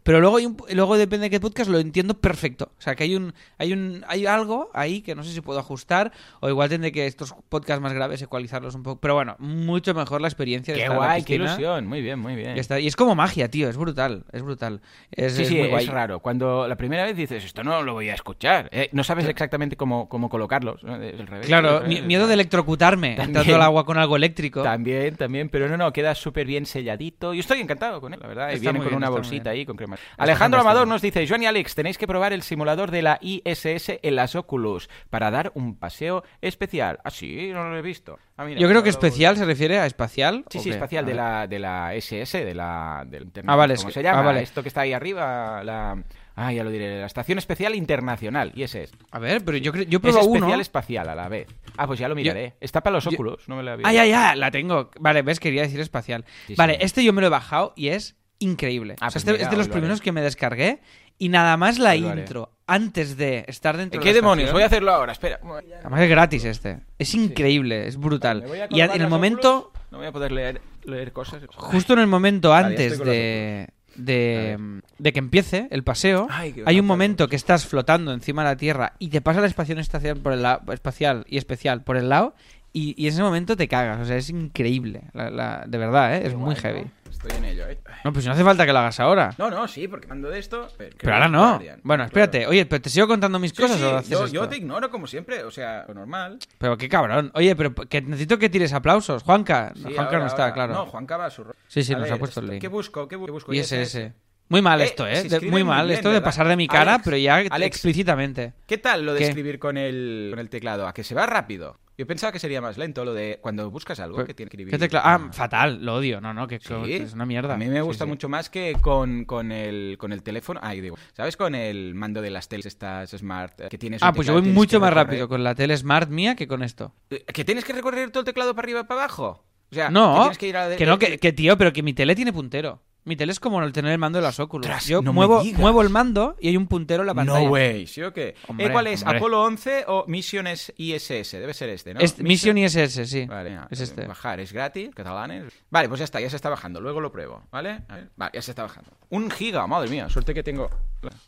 B: Pero luego, hay un- luego depende de qué podcast lo entiendo perfecto. O sea, que hay un, hay un hay algo ahí que no sé si puedo ajustar o igual tendré que estos podcasts más graves ecualizarlos un poco. Pero bueno, mucho mejor la experiencia de
A: Qué
B: estar en la
A: guay, qué ilusión. Muy bien, muy bien.
B: Y, está- y es como magia, tío, es brutal, es brutal. Es,
A: Sí,
B: es
A: sí,
B: muy
A: es
B: guay.
A: raro. Cuando la primera vez dices, esto no lo voy a escuchar, eh, no sabes exactamente cómo, cómo colocarlos. ¿no? Del revés,
B: Claro,
A: revés.
B: miedo de electrocutarme entrando al agua con algo eléctrico.
A: También, también, pero no, no, queda súper bien selladito. Yo estoy encantado con él, la verdad. y
B: Está
A: viene con
B: bien,
A: una bolsita ahí con crema. Alejandro. Amador nos dice, Joan y Alex, tenéis que probar el simulador de la ISS en las Oculus para dar un paseo especial. Ah, sí, no lo he visto. Ah, mira,
B: Yo creo que especial se refiere a espacial.
A: Sí,
B: ¿o
A: sí,
B: qué?
A: espacial de la, de la SS, de la, del internet.
B: Ah, vale,
A: ¿Cómo
B: es
A: se llama?
B: ah, vale.
A: Esto que está ahí arriba, la... Ah, ya lo diré, la Estación Espacial Internacional, ISS.
B: A ver, pero yo, creo- yo
A: Es especial
B: uno.
A: espacial a la vez. Ah, pues ya lo miraré. Está para los
B: yo-
A: óculos, no me lo había
B: Ah, ya, ya, la tengo. Vale, ves, quería decir espacial.
A: Sí,
B: vale,
A: sí.
B: este yo me lo he bajado y es increíble.
A: Ah,
B: O sea,
A: pues
B: este
A: mira,
B: es de los
A: lo
B: primeros
A: haré.
B: que me descargué y nada más la intro antes de estar dentro de
A: ¿Qué
B: la
A: demonios?
B: estación.
A: Voy a hacerlo ahora, espera.
B: Además es gratis este. Es increíble, es brutal. Y en el momento,
A: óculos, No voy a poder leer, leer cosas.
B: justo en el momento antes de, de, de que empiece el paseo,
A: Ay,
B: hay un momento que estás flotando encima de la Tierra y te pasa la estación espacial por el lado, espacial y especial por el lado y, y en ese momento te cagas. O sea, es increíble. La- la- de verdad, ¿eh? es muy heavy.
A: Estoy en ello, ¿eh?
B: No, pues no hace falta que lo hagas ahora.
A: No, no, sí, porque mando de esto. Pero,
B: Pero ahora no. Bueno, espérate. Oye, pero te sigo contando mis
A: Sí,
B: cosas
A: sí,
B: o haces
A: yo,
B: esto?
A: yo te ignoro como siempre, o sea, lo normal.
B: Pero qué cabrón. Oye, pero que necesito que tires aplausos. Juanca.
A: Sí,
B: Juanca
A: ahora,
B: no está,
A: ahora.
B: claro.
A: No, Juanca va a su
B: Sí, sí,
A: A
B: nos
A: ver,
B: ha puesto el link.
A: ¿Qué busco? ¿Qué bu- qué busco?
B: Y
A: ISS.
B: ese. Muy mal
A: Eh,
B: esto, ¿eh? De- muy
A: muy
B: mal
A: bien,
B: esto de pasar de mi cara,
A: Alex,
B: pero ya
A: Alex.
B: explícitamente.
A: ¿Qué tal lo de
B: ¿Qué?
A: escribir con el, con el teclado? ¿A que se va rápido? Yo pensaba que sería más lento lo de cuando buscas algo que tiene que escribir.
B: ¿Qué tecla- Ah, fatal, lo odio. No, no, que,
A: Sí.
B: es una mierda.
A: A mí me gusta
B: sí.
A: mucho más que con, con, el, con el teléfono. Ay, digo, ¿sabes? Con el mando de las teles estas smart eh, que tienes.
B: Ah, pues yo voy mucho más
A: recorrer-
B: rápido con la tele Smart mía que con esto.
A: Eh, ¿Que tienes que recorrer todo el teclado para arriba y para abajo? O sea,
B: No,
A: que tienes que ir a la
B: que no, que, que, tío, pero que mi tele tiene puntero. Mi tele es como el tener el mando de las Oculus.
A: Ostras,
B: Yo
A: no
B: muevo, muevo el mando y hay un puntero en la pantalla.
A: No way, ¿sí o qué?
B: Hombre,
A: Eh, ¿Cuál es?
B: hombre.
A: ¿Apolo 11 o Missiones ISS? Debe ser este, ¿no?
B: Es- Mission ISS, sí.
A: Vale,
B: es este.
A: Bajar, es gratis, catalanes. Vale, pues ya está, ya se está bajando. Luego lo pruebo, ¿vale? A ver, Vale, ya se está bajando. Un giga, madre mía, suerte que tengo.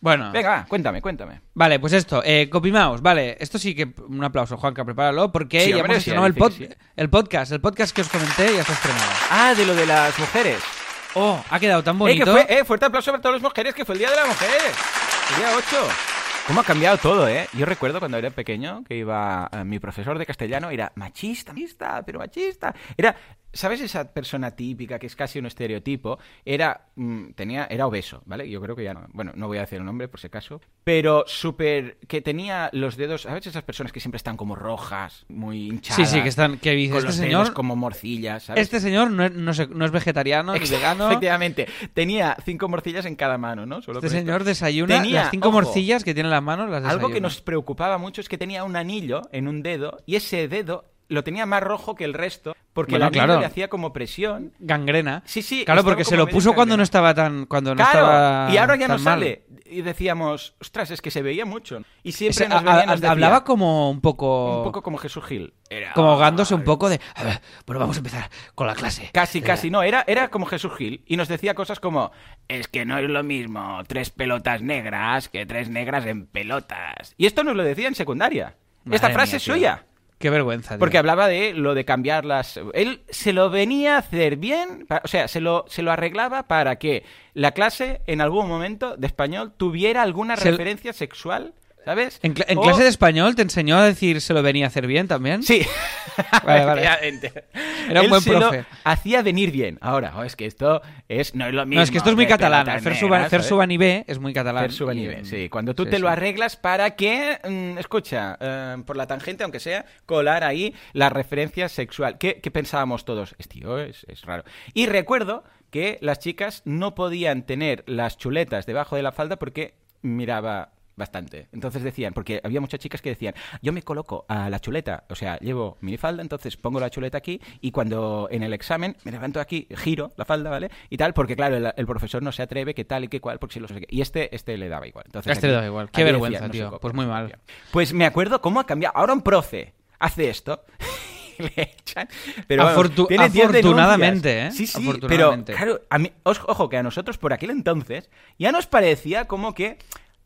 B: Bueno,
A: Venga, va, cuéntame, cuéntame.
B: Vale, pues esto, eh, CopyMouse, vale, esto sí que un aplauso, Juanca, prepáralo, porque
A: Sí,
B: ya hemos estrenado el, pod-
A: sí.
B: el podcast, el podcast que os comenté ya está estrenado.
A: Ah, de lo de las mujeres.
B: Oh, ha quedado tan
A: Eh,
B: bonito.
A: que fue, eh, fuerte aplauso para todas las mujeres, que fue el Día de la Mujer. El día 8. ¿Cómo ha cambiado todo, eh? Yo recuerdo cuando era pequeño que iba eh, mi profesor de castellano era machista, machista, pero machista. Era, ¿sabes esa persona típica que es casi un estereotipo? Era, mm, tenía, era obeso, ¿vale? Yo creo que ya no, bueno, no voy a decir el nombre por si acaso, pero súper, que tenía los dedos, ¿sabes esas personas que siempre están como rojas, muy hinchadas?
B: Sí, sí, que están, que dices,
A: con
B: este
A: los
B: señor,
A: dedos como morcillas, ¿sabes?
B: este señor no es, no sé- no es vegetariano ni vegano.
A: Efectivamente. Tenía cinco morcillas en cada mano, ¿no? Solo
B: Este
A: con esto.
B: señor desayuna
A: Tenía,
B: las cinco
A: ojo,
B: morcillas que tiene en las manos, las
A: Algo que nos preocupaba mucho es que tenía un anillo en un dedo y ese dedo lo tenía más rojo que el resto porque
B: Bueno,
A: anillo
B: claro.
A: le hacía como presión.
B: Gangrena.
A: Sí, sí.
B: Claro, porque se lo puso cuando no estaba tan, cuando no
A: Claro,
B: estaba
A: y ahora ya no
B: mal.
A: sale. Y decíamos, ostras, es que se veía mucho. Y siempre nos venía y
B: a-
A: nos decía,
B: hablaba como un poco,
A: un poco como Jesús Gil. Era-
B: como ahogándose un poco de, "A ver, bueno, vamos a empezar con la clase.
A: Casi, casi, no, era, era como Jesús Gil y nos decía cosas como, es que no es lo mismo tres pelotas negras que tres negras en pelotas. Y esto nos lo decía en secundaria. Esta frase
B: mía,
A: es suya.
B: Qué vergüenza. tío.
A: Porque hablaba de lo de cambiar las... Él se lo venía a hacer bien, o sea, se lo, se lo arreglaba para que la clase en algún momento de español tuviera alguna
B: Se-
A: referencia sexual, ¿sabes?
B: ¿En, cla- en
A: O-
B: clase de español te enseñó a decir se lo venía a hacer bien también?
A: Sí.
B: Vale, vale.
A: Efectivamente.
B: Era un
A: Él
B: buen
A: se lo
B: profe.
A: hacía venir bien. Ahora, oh, es que esto es, no es lo mismo.
B: No, es que esto es muy catalán.
A: ¿sabes?
B: Subanibé es muy catalán. Y-
A: sí. Cuando tú
B: sí,
A: te lo arreglas para que, mm, escucha, eh, por la tangente, aunque sea, colar ahí la referencia sexual. ¿Qué, qué pensábamos todos? Es tío, es, es raro. Y recuerdo que las chicas no podían tener las chuletas debajo de la falda porque miraba bastante. Entonces decían, porque había muchas chicas que decían, yo me coloco a la chuleta, o sea, llevo minifalda, entonces pongo la chuleta aquí y cuando en el examen me levanto aquí, giro la falda, ¿vale? Y tal, porque claro, el, el profesor no se atreve, que tal y que cual, porque si lo sé. Y este, este le daba igual. Entonces,
B: este le daba igual. Qué vergüenza,
A: no
B: tío.
A: copia,
B: Pues
A: no
B: muy mal.
A: Pues me acuerdo cómo ha cambiado. Ahora un profe hace esto. le echan. Pero vamos,
B: Afortu-
A: tiene 10
B: afortunadamente. ¿eh?
A: Sí, sí,
B: Afortunadamente.
A: pero claro, a mí, ojo, que a nosotros por aquel entonces ya nos parecía como que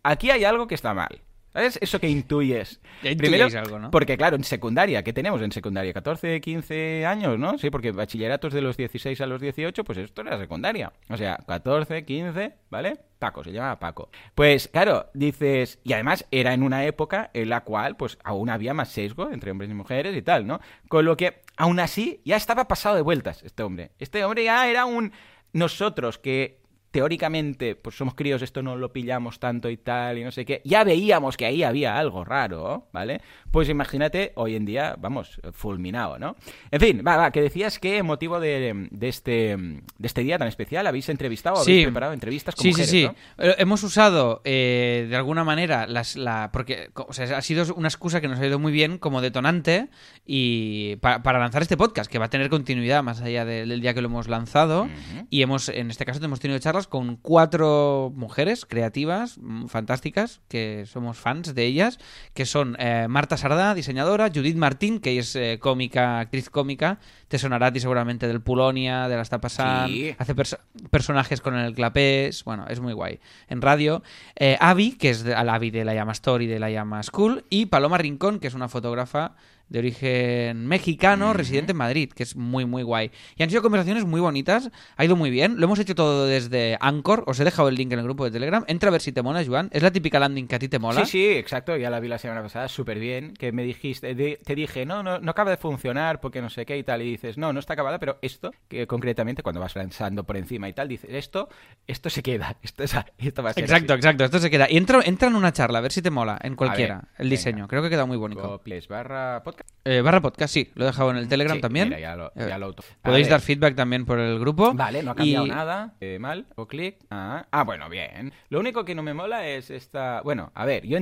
A: aquí hay algo que está mal. ¿Sabes? Eso que intuyes.
B: Ya
A: Primero,
B: algo, ¿no?
A: porque claro, en secundaria, ¿qué tenemos en secundaria? 14, 15 años, ¿no? Sí, porque bachilleratos de los 16 a los 18, pues esto era secundaria. O sea, 14, 15, ¿vale? Paco, se llamaba Paco. Pues claro, dices, y además era en una época en la cual pues aún había más sesgo entre hombres y mujeres y tal, ¿no? Con lo que aún así ya estaba pasado de vueltas este hombre. Este hombre ya era un nosotros que teóricamente, pues somos críos, esto no lo pillamos tanto y tal, y no sé qué, ya veíamos que ahí había algo raro, ¿vale? Pues imagínate, hoy en día, vamos, fulminado, ¿no? En fin, va, va, que decías que motivo de, de este, de este día tan especial habéis entrevistado, habéis
B: Sí.
A: preparado entrevistas con
B: Sí,
A: mujeres,
B: sí, sí.
A: ¿no?
B: Eh, Hemos usado eh, de alguna manera las, la porque co- o sea, ha sido una excusa que nos ha ido muy bien como detonante y pa- para lanzar este podcast que va a tener continuidad más allá de- del día que lo hemos lanzado y hemos en este caso hemos tenido charlas con cuatro mujeres creativas mm, fantásticas que somos fans de ellas que son eh, Marta Sardá diseñadora Judith Martín que es eh, cómica actriz cómica te sonará a ti seguramente del Pulonia de las tapas
A: Sí.
B: hace perso- personajes con el clapés, bueno, es muy guay. En radio, eh, Avi, que es de, al Avi de la Llama Story, de la Llama School, y Paloma Rincón, que es una fotógrafa de origen mexicano, residente en Madrid, que es muy, muy guay. Y han sido conversaciones muy bonitas, ha ido muy bien, lo hemos hecho todo desde Anchor, os he dejado el link en el grupo de Telegram, entra a ver si te mola, Joan, es la típica landing que a ti te mola.
A: Sí, sí, exacto, ya la vi la semana pasada, súper bien, que me dijiste, de- te dije, no, no, no acaba de funcionar porque no sé qué y tal, y dices, no, no está acabada, pero esto, que concretamente cuando vas lanzando por encima y tal, dices, esto, esto se queda, esto, es, esto va a ser
B: Exacto,
A: así.
B: exacto, esto se queda. Y entra, entra en una charla, a ver si te mola, en cualquiera,
A: ver,
B: el diseño.
A: venga.
B: Creo que queda muy bonito.
A: Coples barra podcast.
B: Eh, barra podcast, sí, lo he dejado en el Telegram
A: Sí,
B: también.
A: mira, ya lo, ya lo auto- A
B: Podéis
A: ver,
B: dar feedback también por el grupo.
A: Vale, no ha cambiado
B: Y-
A: nada. eh, mal. O clic. Ah, ah, bueno, bien. Lo único que no me mola es esta. Bueno, a ver, yo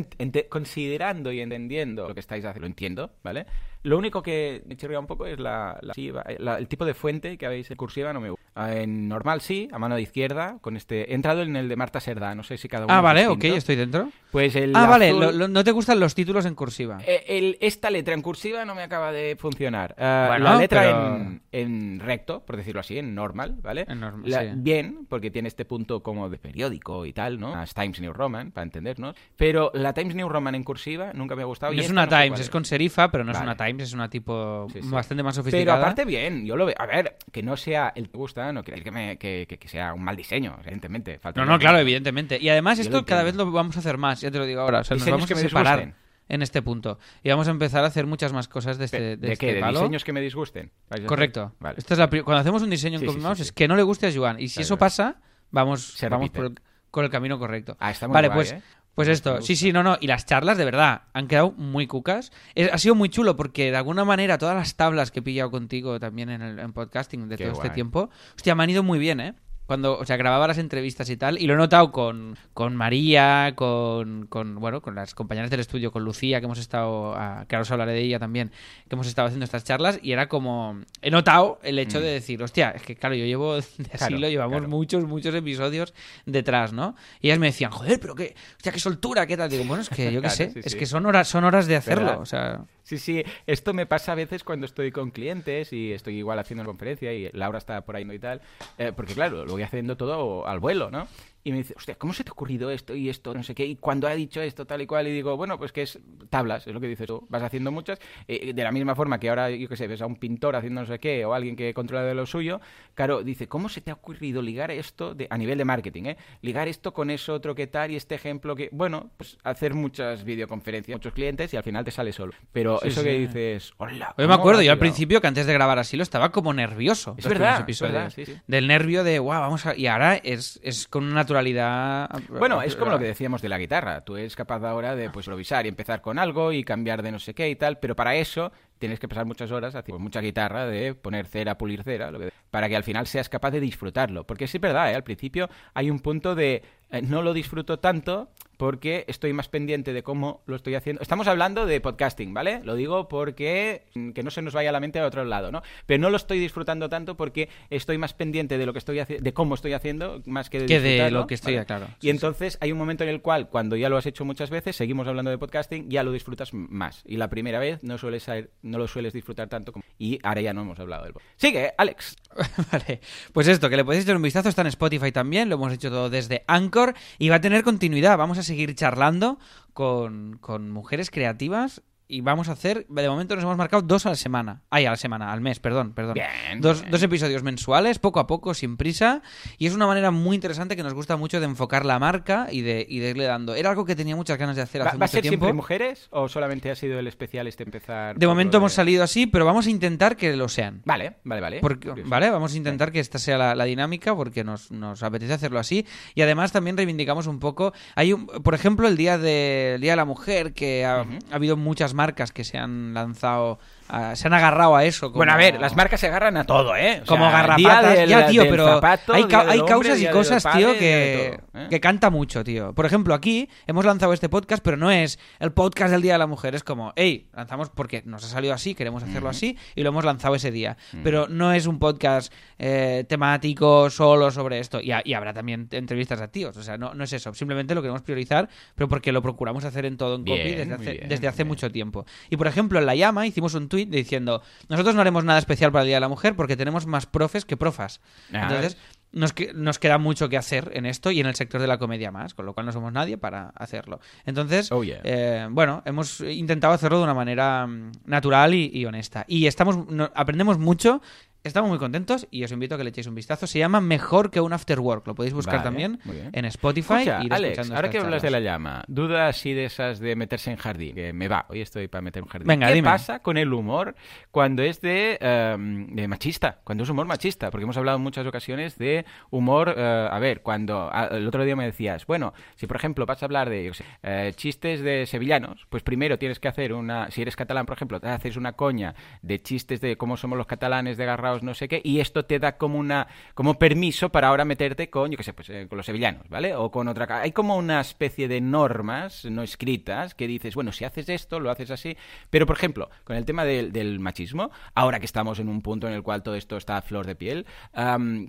A: considerando y entendiendo lo que estáis haciendo, lo entiendo, ¿vale? Lo único que me chirría un poco es la, la- la- el tipo de fuente que habéis en cursiva, no me gusta. Ah, En normal sí, a mano de izquierda, con este. He entrado en el de Marta Serda, no sé si cada uno.
B: Ah,
A: es
B: vale, ok, estoy dentro.
A: Pues el.
B: Ah, vale,
A: azul-
B: lo- lo- no te gustan los títulos en cursiva.
A: eh, el- esta letra en cursiva no me acaba de funcionar. Ah,
B: Bueno,
A: la letra
B: pero-
A: en, en recto, por decirlo así, en normal, ¿vale?
B: En norm-
A: La-
B: sí.
A: Bien, porque tiene este punto como de periódico y tal, ¿no? Las Times New Roman, para entendernos. Pero la Times New Roman en cursiva nunca me ha gustado. y
B: No es
A: esta
B: una
A: no
B: Times, es con serifa, pero no es
A: Vale.
B: una Times, es una tipo
A: Sí, sí.
B: bastante más
A: Pero
B: sofisticada.
A: aparte bien, yo lo veo. A ver, que no sea el que te gusta, no quiere decir que, me- que, que- que sea un mal diseño, evidentemente. falta
B: No, no, claro, evidentemente. Y además
A: Yo
B: esto cada vez lo vamos a hacer más, ya te lo digo ahora. O sea, nos vamos
A: que
B: a separar
A: disgusten.
B: en este punto. Y vamos a empezar a hacer muchas más cosas de este,
A: ¿De,
B: de
A: de
B: este
A: qué? ¿De
B: palo.
A: diseños que me disgusten?
B: Correcto.
A: Vale.
B: Esta es la Cuando hacemos un diseño en
A: Sí,
B: es que no le guste a Joan. Y si eso pasa, vamos,
A: Se
B: vamos por, por el camino correcto.
A: Ah, está muy
B: vale,
A: guay,
B: pues,
A: ¿eh?
B: Pues esto. Sí, sí, no, no. Y las charlas, de verdad, han quedado muy cucas. Es- ha sido muy chulo porque, de alguna manera, todas las tablas que he pillado contigo también en el en podcasting de
A: Qué
B: todo este tiempo, hostia, me han ido muy bien, ¿eh? Cuando, o sea, grababa las entrevistas y tal, y lo he notado con, con María, con, con, bueno, con las compañeras del estudio, con Lucía, que hemos estado, ah, que ahora os hablaré de ella también, que hemos estado haciendo estas charlas, y era como, he notado el hecho
A: Mm.
B: de decir, hostia, es que claro, yo llevo de asilo, llevamos
A: claro.
B: muchos, muchos episodios detrás, ¿no? Y ellas me decían, joder, pero qué, hostia, qué soltura, qué tal. Digo, bueno, es que yo qué
A: Claro,
B: sé,
A: sí,
B: es
A: sí.
B: que son horas, son horas de hacerlo,
A: ¿Verdad?
B: o sea...
A: Sí, sí, esto me pasa a veces cuando estoy con clientes y estoy igual haciendo una conferencia y Laura está por ahí ¿no? y tal, eh, porque claro, lo voy haciendo todo al vuelo, ¿no? Y me dice, hostia, ¿cómo se te ha ocurrido esto y esto, no sé qué? Y cuando ha dicho esto, tal y cual, y digo, bueno, pues que es tablas, es lo que dices tú, vas haciendo muchas, eh, de la misma forma que ahora, yo qué sé, ves a un pintor haciendo no sé qué, o alguien que controla de lo suyo, claro, dice, ¿cómo se te ha ocurrido ligar esto, de, a nivel de marketing, ¿eh? Ligar esto con eso otro que tal y este ejemplo que, bueno, pues hacer muchas videoconferencias, muchos clientes y al final te sale solo. Pero
B: Sí,
A: eso
B: sí.
A: que dices, hola.
B: Yo me
A: ¿cómo
B: acuerdo, yo al
A: ligado?".
B: principio que antes de grabar así lo estaba como nervioso.
A: Es verdad, sí.
B: Del nervio de, wow, vamos a... Y ahora es, es con una naturalidad...
A: Bueno, es como lo que decíamos de la guitarra. Tú eres capaz ahora de pues improvisar y empezar con algo y cambiar de no sé qué y tal, pero para eso tienes que pasar muchas horas haciendo mucha guitarra, de poner cera, pulir cera, lo que- para que al final seas capaz de disfrutarlo. Porque sí es verdad, ¿eh? al principio hay un punto de eh, no lo disfruto tanto porque estoy más pendiente de cómo lo estoy haciendo. Estamos hablando de podcasting, ¿vale? Lo digo porque mm, que no se nos vaya la mente a otro lado, ¿no? Pero no lo estoy disfrutando tanto porque estoy más pendiente de lo que estoy haciendo, de cómo estoy haciendo, más que de,
B: Que de lo que estoy,
A: ¿vale?
B: claro.
A: Y entonces hay un momento en el cual, cuando ya lo has hecho muchas veces, seguimos hablando de podcasting, ya lo disfrutas más. Y la primera vez no sueles saber- no lo sueles disfrutar tanto como. Y ahora ya no hemos hablado del podcast. Sigue, Alex.
B: Vale, pues esto, que le podéis echar un vistazo, está en Spotify también, lo hemos hecho todo desde Anchor y va a tener continuidad. Vamos a seguir charlando con, con mujeres creativas y vamos a hacer, de momento nos hemos marcado dos a la semana. Ay, a la semana, al mes, perdón, perdón.
A: Bien,
B: dos,
A: bien.
B: dos episodios mensuales, poco a poco, sin prisa. Y es una manera muy interesante que nos gusta mucho de enfocar la marca y de, y de irle dando. Era algo que tenía muchas ganas de hacer
A: ¿Va,
B: hace
A: va a
B: mucho
A: ser
B: tiempo.
A: siempre mujeres o solamente ha sido el especial este empezar?
B: De momento
A: lo
B: hemos salido así, pero vamos a intentar que lo sean.
A: Vale, vale, vale.
B: Porque- vale, vamos a intentar que esta sea la, la dinámica porque nos, nos apetece hacerlo así y además también reivindicamos un poco. Hay un, por ejemplo, el día de el día de la mujer que ha, ha habido muchas marcas que se han lanzado, a- se han agarrado a eso. como-
A: Bueno, a ver, las marcas se agarran a todo, ¿eh? O
B: como
A: sea,
B: garrapatas.
A: del-
B: ya, tío, pero
A: zapato,
B: hay, ca- hay
A: hombre,
B: causas y cosas,
A: padre,
B: tío, que,
A: todo, ¿eh?
B: que canta mucho, tío. Por ejemplo, aquí hemos lanzado este podcast, pero no es el podcast del Día de la Mujer. Es como, hey, lanzamos porque nos ha salido así, queremos hacerlo así y lo hemos lanzado ese día. Pero no es un podcast eh, temático solo sobre esto. Y, ha- y habrá también entrevistas a tíos. O sea, no, no es eso. Simplemente lo queremos priorizar, pero porque lo procuramos hacer en todo en copy desde hace,
A: bien,
B: desde hace
A: muy bien.
B: mucho tiempo. Y por ejemplo, en La Llama hicimos un tweet diciendo: Nosotros no haremos nada especial para el Día de la Mujer porque tenemos más profes que profas.
A: Ah,
B: Entonces, nos, que- nos queda mucho que hacer en esto y en el sector de la comedia más, con lo cual no somos nadie para hacerlo. Entonces,
A: Oh, yeah.
B: eh, bueno, hemos intentado hacerlo de una manera mm, natural y, y honesta. Y estamos no- aprendemos mucho. Estamos muy contentos y os invito a que le echéis un vistazo. Se llama Mejor que un After Work. Lo podéis buscar
A: Vale,
B: también en Spotify.
A: Escucha,
B: y ir
A: Alex,
B: escuchando
A: ahora que hablas de la llama, duda así de esas de meterse en jardín, que me va, hoy estoy para meter en jardín.
B: Venga,
A: ¿Qué
B: dime.
A: pasa con el humor cuando es de, em, de machista? Cuando es humor machista, porque hemos hablado en muchas ocasiones de humor, eh, a ver, cuando a- el otro día me decías, bueno, si por ejemplo vas a hablar de yo qué sé, eh, chistes de sevillanos, pues primero tienes que hacer una, si eres catalán, por ejemplo, te haces una coña de chistes de cómo somos los catalanes, de agarrados, no sé qué, y esto te da como una, como permiso para ahora meterte con, yo qué sé, pues eh, con los sevillanos, ¿vale? O con otra, hay como una especie de normas no escritas que dices, bueno, si haces esto, lo haces así, pero por ejemplo, con el tema del, del machismo, ahora que estamos en un punto en el cual todo esto está a flor de piel,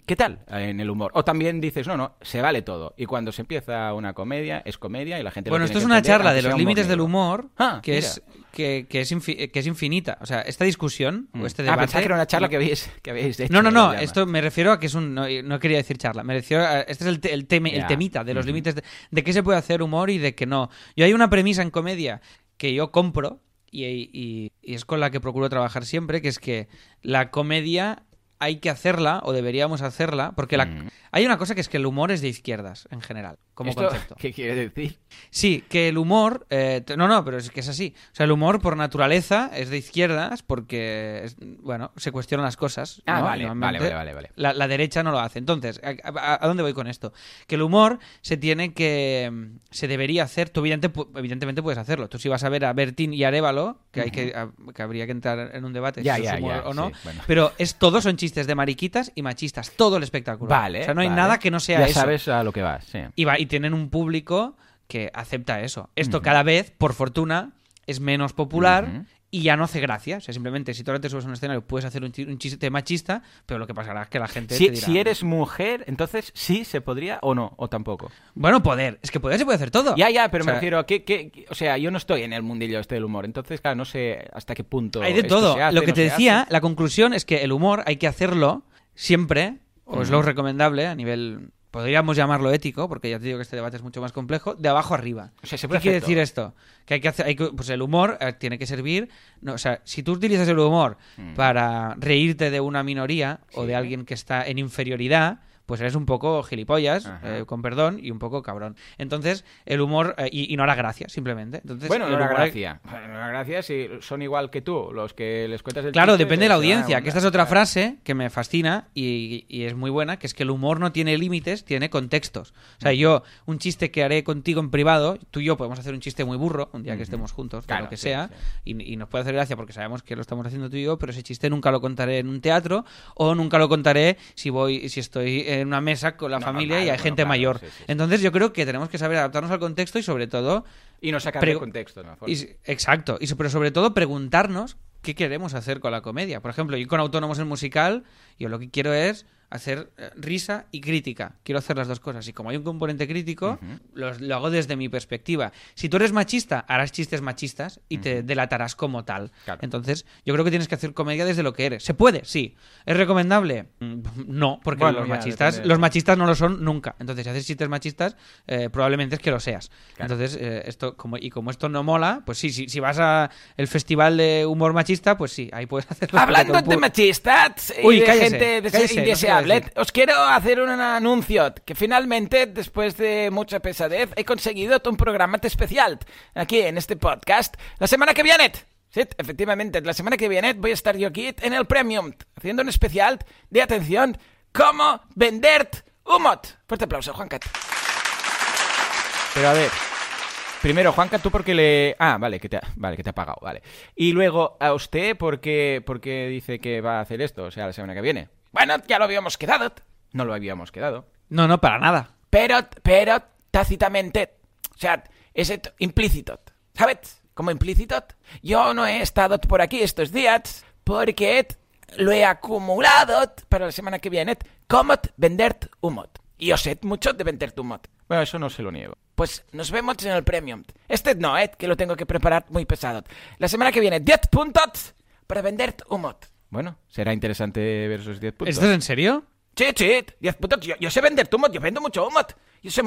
A: ¿qué tal eh, en el humor? O también dices, no, no, se vale todo, y cuando se empieza una comedia, es comedia y la gente lo
B: Bueno,
A: tiene
B: esto es
A: que
B: una
A: entender,
B: charla de los límites del humor
A: Ah,
B: que,
A: mira.
B: es, que, que es que es infinita. O sea, esta discusión o este
A: Ah,
B: debate...
A: pensaba que era una charla que habéis, que habéis hecho.
B: No, no, no, esto me refiero a que es un... No, no quería decir charla, me refiero a... Este es el, te- el, teme- el temita de los límites de, de qué se puede hacer humor y de qué no. Yo hay una premisa en comedia que yo compro y, y- y es con la que procuro trabajar siempre, que es que la comedia hay que hacerla o deberíamos hacerla porque la...
A: Mm.
B: hay una cosa que es que el humor es de izquierdas en general, como
A: ¿Esto
B: concepto.
A: ¿Qué quiere decir?
B: Sí, que el humor. eh, no, no, pero es que es así. O sea, el humor por naturaleza es de izquierdas porque, es- bueno, se cuestionan las cosas.
A: Ah,
B: ¿no?
A: vale, vale, vale, vale, vale.
B: La, la derecha no lo hace. Entonces, ¿a, a- a dónde voy con esto? Que el humor se tiene que. Se debería hacer. Tú, evidente- evidentemente, puedes hacerlo. Tú, si vas a ver a Bertín y Arevalo, que, hay que, a- que habría que entrar en un debate
A: Ya,
B: si
A: ya,
B: es humor
A: ya,
B: o no.
A: sí, bueno.
B: Pero es todo son chistes de mariquitas y machistas. Todo el espectáculo.
A: Vale.
B: O sea, no hay
A: vale.
B: nada que no sea
A: ya
B: eso
A: sabes a lo que vas, sí.
B: y, va, y tienen un público que acepta eso. Esto cada vez, por fortuna, es menos popular. Y ya no hace gracia. O sea, simplemente si tú ahora te subes a un escenario puedes hacer un, un chiste machista, pero lo que pasará es que la gente
A: Si,
B: te dirá,
A: si eres mujer, entonces sí se podría o no, o tampoco.
B: Bueno, poder. Es que poder se puede hacer todo.
A: Ya, ya, pero
B: O
A: me refiero a que, que- o sea, yo no estoy en el mundillo este del humor, entonces, claro, no sé hasta qué punto.
B: Hay de todo.
A: hace,
B: lo que
A: no
B: te decía,
A: hace.
B: la conclusión es que el humor hay que hacerlo siempre, o es lo recomendable a nivel... Podríamos llamarlo ético, porque ya te digo que este debate es mucho más complejo, de abajo arriba.
A: O sea, se
B: ¿Qué quiere decir esto? Que hay que hacer, hay que- pues el humor eh, tiene que servir, no, o sea, si tú utilizas el humor para reírte de una minoría o
A: Mm.
B: De alguien que está en inferioridad, pues eres un poco gilipollas, eh, con perdón, y un poco cabrón. Entonces, el humor, eh, y, y no hará gracia, simplemente. Entonces,
A: Bueno, no era
B: humor hay-
A: gracia. No gracia si son igual que tú, los que les cuentas el
B: Claro,
A: chiste,
B: depende de la audiencia, que esta es otra frase que me fascina y, y es muy buena, que es que el humor no tiene límites, tiene contextos. O sea, yo, un chiste que haré contigo en privado, tú y yo podemos hacer un chiste muy burro, un día que estemos juntos,
A: Claro,
B: lo que
A: sí,
B: sea,
A: sí.
B: Y, y nos puede hacer gracia porque sabemos que lo estamos haciendo tú y yo, pero ese chiste nunca lo contaré en un teatro o nunca lo contaré si voy si estoy en una mesa con la
A: No,
B: familia y hay gente
A: claro,
B: mayor.
A: sí, sí, sí.
B: Entonces yo creo que tenemos que saber adaptarnos al contexto y sobre todo
A: Y no sacar de contexto, ¿no?
B: y exacto, y pero sobre todo preguntarnos qué queremos hacer con la comedia. Por ejemplo, yo con Autónomos en musical, yo lo que quiero es hacer eh, risa y crítica. Quiero hacer las dos cosas. Y como hay un componente crítico, los- lo hago desde mi perspectiva. Si tú eres machista, harás chistes machistas y te delatarás como tal.
A: Claro.
B: Entonces, yo creo que tienes que hacer comedia desde lo que eres. ¿Se puede? Sí. ¿Es recomendable? Mm, No, porque
A: Bueno,
B: los machistas,
A: depende.
B: los machistas no lo son nunca. Entonces, si haces chistes machistas, eh, probablemente es que lo seas.
A: Claro.
B: Entonces, eh, esto como y como esto no mola, pues sí, sí, si vas a el festival de humor machista, pues sí, ahí puedes hacer
A: Hablando de machistas y
B: Uy,
A: de
B: cállese,
A: gente des-
B: cállese, no decir.
A: os quiero hacer un anuncio que finalmente, después de mucha pesadez, he conseguido un programa especial aquí en este podcast. La semana que viene, sí, efectivamente, la semana que viene voy a estar yo aquí en el Premium haciendo un especial de atención, cómo vender humot. Fuerte aplauso, Juancat. Pero a ver, Primero, Juanca, tú porque le... Ah, vale, que te ha... Vale, que te ha pagado, vale. Y luego, a usted, porque porque dice que va a hacer esto? O sea, la semana que viene. Bueno, ya lo habíamos quedado. No lo habíamos quedado.
B: No, no, para nada.
A: Pero, pero, tácitamente, o sea, es implícito. ¿Sabes? Como implícito. Yo no he estado por aquí estos días porque lo he acumulado para la semana que viene. Como vender humot. Y yo sé mucho de vender humot. Bueno, eso no se lo niego. Pues nos vemos en el Premium. Este no, eh, que lo tengo que preparar muy pesado. La semana que viene, 10 puntos para vender humot. Bueno, será interesante ver esos 10 puntos.
B: ¿Esto es en serio?
A: Sí, sí, 10 puntos. Yo, yo sé vender humot, yo vendo mucho humot. Yo soy,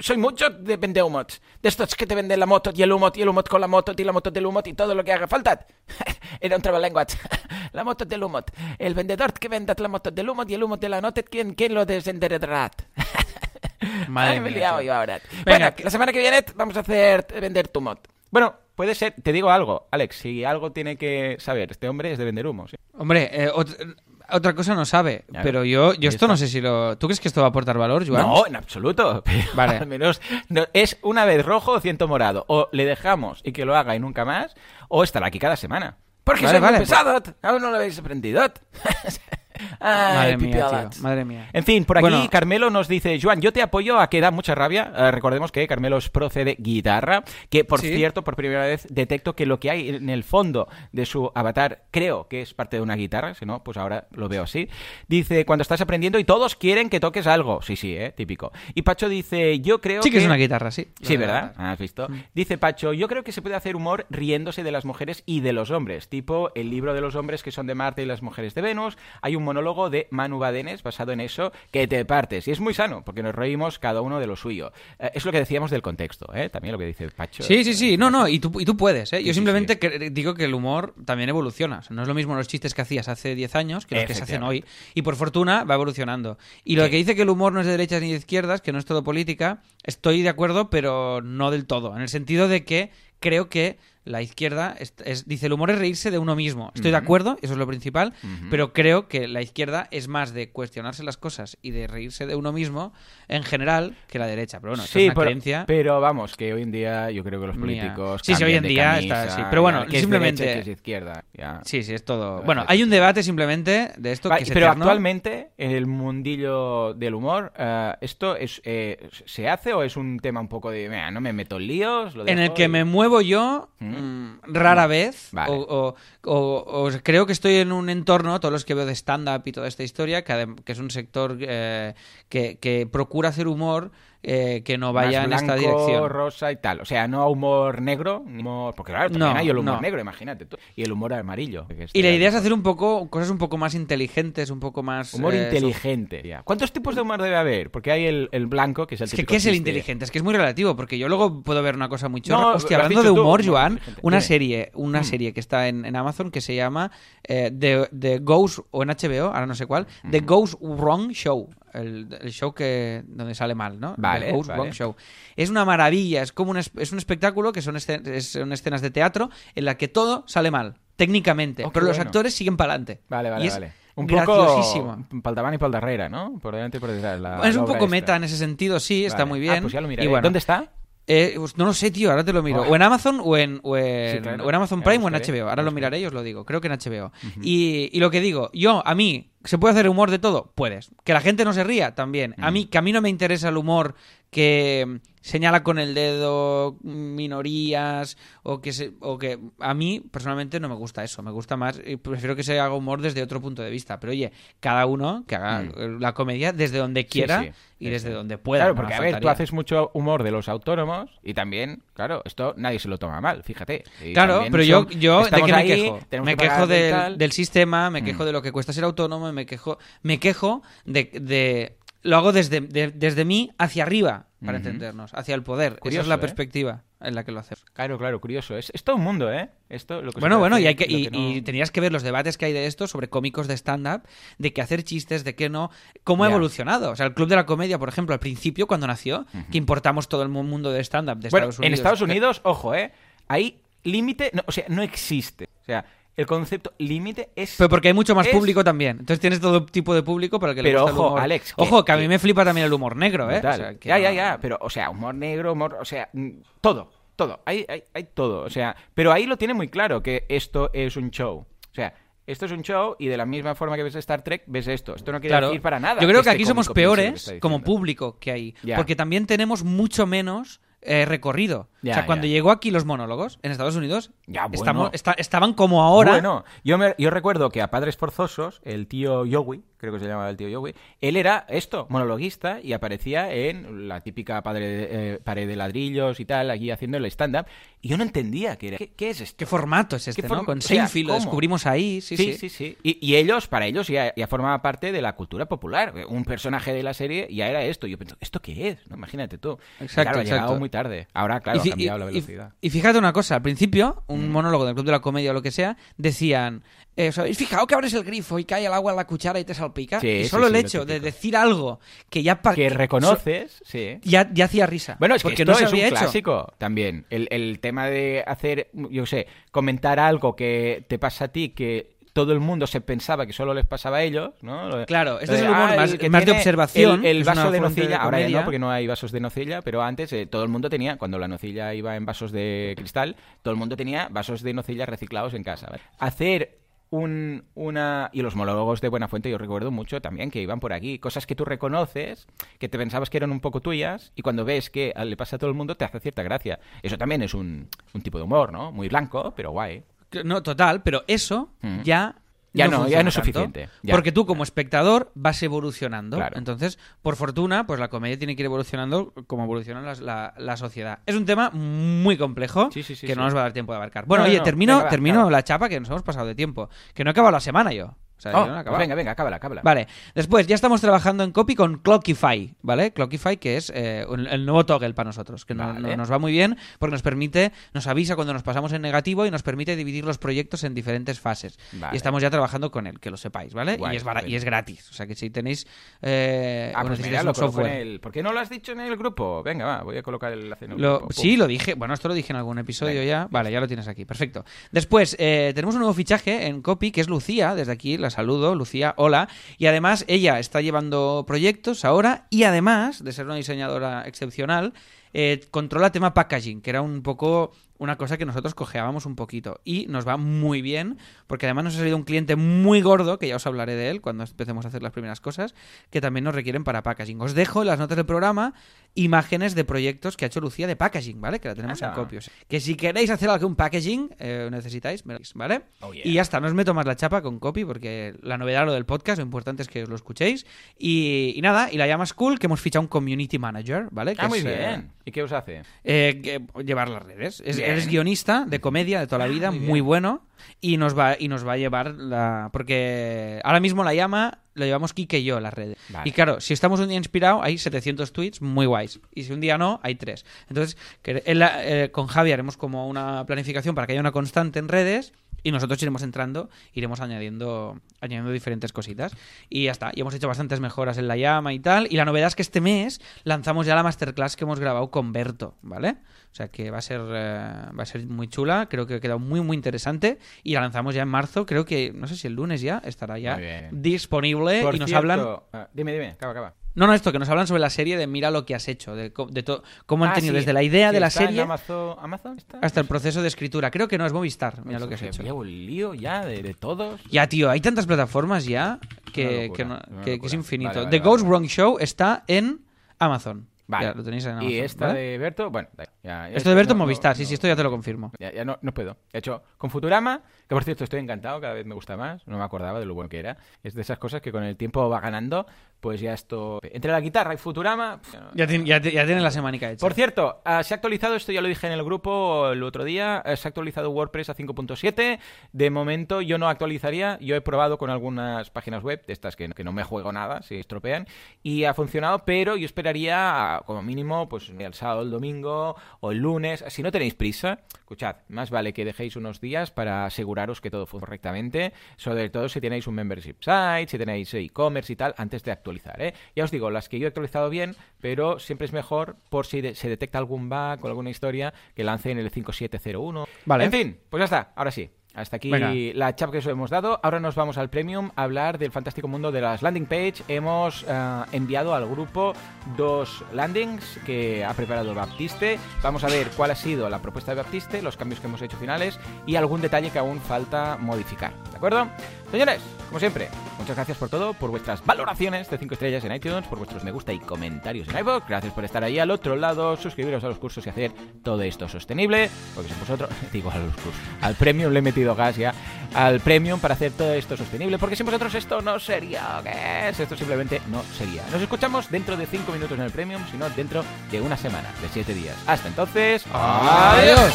A: soy mucho de vender humot. De estos que te venden la moto y el humot y el humot con la moto y la moto del humot y todo lo que haga falta. Era un trabalenguas. la moto del humot. El vendedor que venda la moto del humot y el humot de la nota, ¿quién, quién lo desenderezará?
B: Madre
A: Ay, me he
B: mía,
A: liado yo ahora.
B: Venga,
A: bueno, la semana que viene vamos a hacer vender tu mod. Bueno, puede ser, te digo algo, Alex, si algo tiene que saber, este hombre es de vender humo, ¿sí?
B: Hombre, eh, ot- otra cosa no sabe,
A: Ya,
B: pero yo, yo esto
A: está.
B: no sé si lo... ¿Tú crees que esto va a aportar valor, Joan?
A: No, en absoluto. Pero
B: Vale.
A: al menos no- es una vez rojo o ciento morado. O le dejamos y que lo haga y nunca más, o estará aquí cada semana. Porque
B: Vale,
A: soy muy
B: vale,
A: pesado. Aún no lo habéis aprendido. Ay,
B: Madre mía, tío, madre mía.
A: En fin, por aquí
B: Bueno.
A: Carmelo nos dice, Joan, yo te apoyo a que da mucha rabia. Eh, recordemos que Carmelo es profe de guitarra, que por
B: Sí.
A: cierto, por primera vez detecto que lo que hay en el fondo de su avatar creo que es parte de una guitarra, si no, pues ahora lo veo así. Dice, cuando estás aprendiendo y todos quieren que toques algo. Sí, sí, eh, típico. Y Pacho dice, yo creo
B: Sí que es una guitarra, sí.
A: Sí, ¿verdad? ¿Has visto? Dice Pacho, yo creo que se puede hacer humor riéndose de las mujeres y de los hombres, tipo el libro de los hombres que son de Marte y las mujeres de Venus. Hay un monólogo de Manu Badenes basado en eso que te partes. Y es muy sano, porque nos reímos cada uno de lo suyo. Eh, es lo que decíamos del contexto, ¿eh? También lo que dice Pacho.
B: Sí, sí, sí. No, no, y tú, y tú puedes, ¿eh? Yo
A: sí,
B: simplemente
A: sí.
B: que- digo que el humor también evoluciona. O sea, no es lo mismo los chistes que hacías hace 10 años que los que se hacen hoy. Y por fortuna va evolucionando. Y lo que dice que el humor no es de derechas ni de izquierdas, que no es todo política, estoy de acuerdo, pero no del todo. En el sentido de que creo que la izquierda es, es- dice el humor es reírse de uno mismo. Estoy de acuerdo, eso es lo principal, pero creo que la izquierda es más de cuestionarse las cosas y de reírse de uno mismo en general que la derecha. Pero bueno,
A: Sí,
B: es una
A: pero,
B: creencia.
A: pero vamos, que hoy en día yo creo que los políticos.
B: Sí, sí, hoy en día
A: camisa,
B: está así. Pero bueno,
A: ya, que es
B: simplemente-
A: derecha, que es izquierda. ya.
B: Sí, sí, es todo. Bueno, hay un debate simplemente de esto
A: Va,
B: que es
A: pero
B: eterno.
A: actualmente, en el mundillo del humor, eh, ¿esto es, eh, se hace o es un tema un poco de, "Mira, no me meto en líos? Lo
B: en el que
A: y-"?
B: me muevo yo
A: ¿Mm?
B: Mm, rara vez
A: Vale.
B: o, o- o- o creo que estoy en un entorno, todos los que veo de stand-up y toda esta historia, que, que es un sector eh, que, que procura hacer humor eh, que no vaya
A: Más
B: en esta dirección.
A: rosa y tal. O sea, no humor negro, humor... porque claro, también
B: No,
A: hay el humor
B: no.
A: negro, imagínate tú. Y el humor amarillo.
B: Y la idea es hacer un poco cosas un poco más inteligentes, un poco más
A: Humor
B: eh,
A: inteligente. ya. ¿Cuántos tipos de humor debe haber? Porque hay el, el blanco, que es el
B: Es que, ¿qué es el inteligente? Es que es muy relativo, porque yo luego puedo ver una cosa muy chorra.
A: No,
B: Hostia, hablando de
A: tú,
B: humor,
A: humor
B: Joan, una serie, una
A: Mm.
B: serie que está en, en Amazon que se llama eh, The, The Goes, o en HBO, ahora no sé cuál, The Goes Wrong Show. El, el show que donde sale mal, ¿no?
A: Vale,
B: Show. Es una maravilla, es como un, es, es un espectáculo que son, escen- son escenas de teatro en la que todo sale mal, técnicamente,
A: Oh,
B: pero los actores siguen para adelante.
A: Vale,
B: y
A: vale,
B: es
A: vale. Un poco pal davant y pal darrere, ¿no? Por delante y por detrás. la-
B: es un poco
A: esta.
B: meta en ese sentido, sí, está muy
A: Ah,
B: bien.
A: pues ya lo miraré.
B: Y bueno,
A: ¿Dónde está?
B: Eh, pues no lo sé, tío, ahora te lo miro. O en Amazon o en, o en,
A: Sí, claro.
B: o en Amazon Prime o en HBO. Ahora lo miraré y os lo digo. Creo que en HBO. y, y lo que digo, yo, a mí, ¿se puede hacer humor de todo? Puedes. Que la gente no se ría, también. A mí, que a mí no me interesa el humor que señala con el dedo minorías o que se, o que a mí personalmente no me gusta eso me gusta más prefiero que se haga humor desde otro punto de vista pero oye cada uno que haga eh, la comedia desde donde quiera
A: Mm. sí,
B: y
A: sí,
B: desde donde pueda
A: Claro, porque a ver, tú haces mucho humor de los autónomos y también, claro, esto nadie se lo toma mal, fíjate. Y
B: Claro, pero yo,
A: son-
B: yo ¿de
A: estamos
B: qué me
A: ahí,
B: quejo? Me
A: que
B: quejo del, del sistema, me quejo
A: Mm.
B: de lo que cuesta ser autónomo, me quejo, me quejo de, de- lo hago desde, de- desde mí hacia arriba, para entendernos, hacia el poder. Esa es la
A: ¿eh?
B: perspectiva en la que lo haces.
A: Claro, claro, curioso. Es, es todo un mundo, ¿eh? Esto, lo que
B: Bueno, bueno, y, hay que, y,
A: no-
B: y tenías que ver los debates que hay de esto sobre cómicos de stand-up, de que hacer chistes, de que no, cómo ha evolucionado. O sea, el Club de la Comedia, por ejemplo, al principio, cuando nació, que importamos todo el mu- mundo de stand-up de
A: Bueno,
B: Estados Unidos.
A: en Estados Unidos, ojo, ¿eh? Hay límite, no, o sea, no existe. O sea, el concepto límite es...
B: Pero porque hay mucho más
A: es-
B: público también. Entonces tienes todo tipo de público para el que le
A: Pero
B: gusta el
A: ojo,
B: humor.
A: Alex,
B: Ojo, que a mí
A: que-
B: me flipa también el humor negro, ¿eh? O
A: Brutal.
B: sea, que
A: ya, ya,
B: no-
A: ya. Pero, o sea, humor negro, humor. O sea, mm, todo, todo. Hay, hay, hay todo. O sea, pero ahí lo tiene muy claro que esto es un show. O sea, esto es un show y de la misma forma que ves Star Trek, ves esto. Esto no quiere
B: Claro.
A: decir para nada.
B: Yo creo que
A: este
B: aquí somos peores como público que.
A: Ya.
B: Porque también tenemos mucho menos eh, recorrido.
A: Ya,
B: o sea, cuando
A: ya.
B: llegó aquí los monólogos en Estados Unidos,
A: Ya, bueno.
B: estamos- esta- estaban como ahora.
A: Bueno, yo, me- yo recuerdo que a Padres Forzosos, el tío Yowie, creo que se llamaba el tío Yowie, él era esto, monologuista, y aparecía en la típica padre de- eh, pared de ladrillos y tal, aquí haciendo el stand-up, y yo no entendía qué era. ¿Qué, qué es esto?
B: ¿Qué formato es este, Con
A: o sea,
B: Seinfeld lo
A: ¿cómo?
B: descubrimos ahí, sí, sí.
A: sí, sí, sí. Y, y ellos, para ellos, ya, ya formaba parte de la cultura popular. Un personaje de la serie ya era esto. Yo pensé, ¿esto qué es? ¿No? Imagínate tú. Y
B: Exacto,
A: claro, ha llegado
B: exacto.
A: muy tarde. Ahora, claro, la
B: y-
A: velocidad. Mm.
B: y fíjate una cosa, al principio, un monólogo del Club de la Comedia o lo que sea, decían, eh, ¿os habéis fijado que abres el grifo y cae el agua en la cuchara y te salpica?
A: Sí,
B: y solo
A: sí,
B: el hecho de decir algo que ya...
A: que reconoces, sí.
B: Ya, ya hacía risa.
A: Bueno, es que
B: porque
A: esto
B: no
A: es un
B: hecho.
A: clásico también. El, el tema de hacer, yo sé, comentar algo que te pasa a ti que todo el mundo se pensaba que solo les pasaba a ellos, ¿no?
B: Claro, este es el humor
A: ah,
B: más-
A: que
B: más de observación,
A: El, vaso de nocilla,
B: de
A: ahora ya no, porque no hay vasos de nocilla, pero antes eh, todo el mundo tenía, cuando la nocilla iba en vasos de cristal, todo el mundo tenía vasos de nocilla reciclados en casa. ¿vale? Hacer un, una... Y los monólogos de Buenafuente yo recuerdo mucho también que iban por aquí. Cosas que tú reconoces, que te pensabas que eran un poco tuyas, y cuando ves que le pasa a todo el mundo te hace cierta gracia. Eso también es un, un tipo de humor, ¿no? Muy blanco, pero guay.
B: No, total, pero eso
A: Mm.
B: ya.
A: Ya no, ya no es
B: tanto,
A: suficiente, ya.
B: porque tú, como espectador, vas evolucionando.
A: Claro.
B: Entonces, por fortuna, pues la comedia tiene que ir evolucionando como evoluciona la, la sociedad. Es un tema muy complejo
A: Sí, sí, sí,
B: que no nos va a dar tiempo de abarcar. Bueno,
A: No, no,
B: oye,
A: no.
B: termino, termino la chapa que nos hemos pasado de tiempo. Que no he acabado la semana yo. O sea,
A: Oh,
B: yo no he
A: pues venga, venga, cábala, cábala.
B: Vale, después ya estamos trabajando en copy con Clockify, ¿vale? Clockify que es eh, un- el nuevo toggle para nosotros, que no-
A: Vale.
B: no- nos va muy bien porque nos permite, nos avisa cuando nos pasamos en negativo y nos permite dividir los proyectos en diferentes fases.
A: Vale.
B: Y estamos ya trabajando con él, que lo sepáis, ¿vale?
A: Guay,
B: y, es y es gratis, o sea que si tenéis eh,
A: Ah, pues
B: necesitáis
A: mira, lo
B: software...
A: en el... ¿Por qué no lo has dicho en el grupo? Venga, va, voy a colocar el enlace en el
B: Lo-
A: grupo. Pum.
B: sí, lo dije. Bueno, esto lo dije en algún episodio
A: Venga,
B: ya. Vale, ya lo tienes aquí. Perfecto. Después, eh, tenemos un nuevo fichaje en Copy, que es Lucía. Desde aquí saludo. Lucía, hola. Y además, ella está llevando proyectos ahora y además de ser una diseñadora excepcional, eh, controla tema packaging, que era un poco una cosa que nosotros cojeábamos un poquito. Y nos va muy bien, porque además nos ha salido un cliente muy gordo, que ya os hablaré de él cuando empecemos a hacer las primeras cosas, que también nos requieren para packaging. Os dejo en las notas del programa imágenes de proyectos que ha hecho Lucía de packaging, ¿vale? Que la tenemos en copios. Que si queréis hacer algún packaging, eh, necesitáis, me lo decís, ¿vale?
A: Oh, yeah.
B: Y ya está, no os meto más la chapa con copy, porque la novedad lo del podcast, lo importante es que os lo escuchéis. Y, y nada, y la llama School, que hemos fichado un community manager, ¿vale? Que
A: Ah, muy
B: es, eh,
A: bien. ¿Y qué os hace?
B: eh, que- llevar las redes. Es, Eres guionista de comedia de toda la vida,
A: muy
B: bueno. Y nos va, y nos va a llevar la. Porque ahora mismo la llama, lo llevamos Kike y yo las redes.
A: Vale.
B: Y claro, si estamos un día inspirado, hay 700 tweets muy guays. Y si un día no, hay tres. Entonces, que eh, con Javi haremos como una planificación para que haya una constante en redes. Y nosotros iremos entrando, iremos añadiendo, añadiendo diferentes cositas. Y ya está, y hemos hecho bastantes mejoras en la llama y tal. Y la novedad es que este mes lanzamos ya la masterclass que hemos grabado con Berto, ¿vale? O sea que va a ser, eh, va a ser muy chula, creo que ha quedado muy, muy interesante. Y la lanzamos ya en marzo, creo que, no sé si el lunes ya estará ya disponible
A: Por
B: y nos
A: cierto,
B: hablan...
A: ah, dime, dime, acaba, acaba.
B: No, no, esto, que nos hablan sobre la serie de mira lo que has hecho, de, de to- cómo han
A: Ah,
B: tenido
A: sí,
B: desde la idea de la
A: está en
B: serie
A: Amazon, ¿Amazon está?
B: hasta el proceso de escritura. Creo que no es Movistar, mira lo que has hecho.
A: Había un lío ya de, de todos.
B: Ya, tío, hay tantas plataformas ya que, no- es infinito.
A: Vale, vale,
B: The Ghost. Wrong Show está en Amazon.
A: Vale.
B: Ya, lo tenéis en Amazon.
A: Y esta
B: ¿vale?
A: de Berto, bueno, ya,
B: Esto de Berto
A: no-
B: Movistar,
A: no-
B: sí, sí, esto ya te lo confirmo.
A: Ya, no, no puedo. He hecho con Futurama, que por cierto estoy encantado, cada vez me gusta más. No me acordaba de lo bueno que era. Es de esas cosas que con el tiempo va ganando. Pues ya esto. Entre la guitarra y Futurama.
B: Ya, tiene- ya, tienes la semanica hecha.
A: Por cierto, ah, se ha actualizado, esto ya lo dije en el grupo el otro día, eh, se ha actualizado WordPress a 5.7. De momento yo no actualizaría, yo he probado con algunas páginas web, de estas que, que no me juego nada, se estropean, y ha funcionado, pero yo esperaría ah, como mínimo pues el sábado, el domingo o el lunes. Si no tenéis prisa, escuchad, más vale que dejéis unos días para aseguraros que todo funcione correctamente, sobre todo si tenéis un membership site, si tenéis e-commerce y tal, antes de actualizar. ¿Eh? Ya os digo, las que yo he actualizado bien, pero siempre es mejor por si de- se detecta algún bug o alguna historia que lancen el 5701.
B: Vale.
A: En fin, pues ya está, ahora sí. Hasta aquí
B: Venga.
A: la chapa que os hemos dado. Ahora nos vamos al Premium a hablar del fantástico mundo de las landing page. Hemos eh, enviado al grupo dos landings que ha preparado Baptiste. Vamos a ver cuál ha sido la propuesta de Baptiste, los cambios que hemos hecho finales y algún detalle que aún falta modificar. ¿De acuerdo? Señores, como siempre, muchas gracias por todo, por vuestras valoraciones de 5 estrellas en iTunes, por vuestros me gusta y comentarios en iVoox. Gracias por estar ahí al otro lado, suscribiros a los cursos y hacer todo esto sostenible, porque sin vosotros, digo a los cursos, al Premium le he metido gas ya, al Premium para hacer todo esto sostenible, porque sin vosotros esto no sería, ¿qué es? Esto simplemente no sería. Nos escuchamos dentro de 5 minutos en el Premium, sino dentro de una semana, de 7 días. Hasta entonces,
B: Adiós.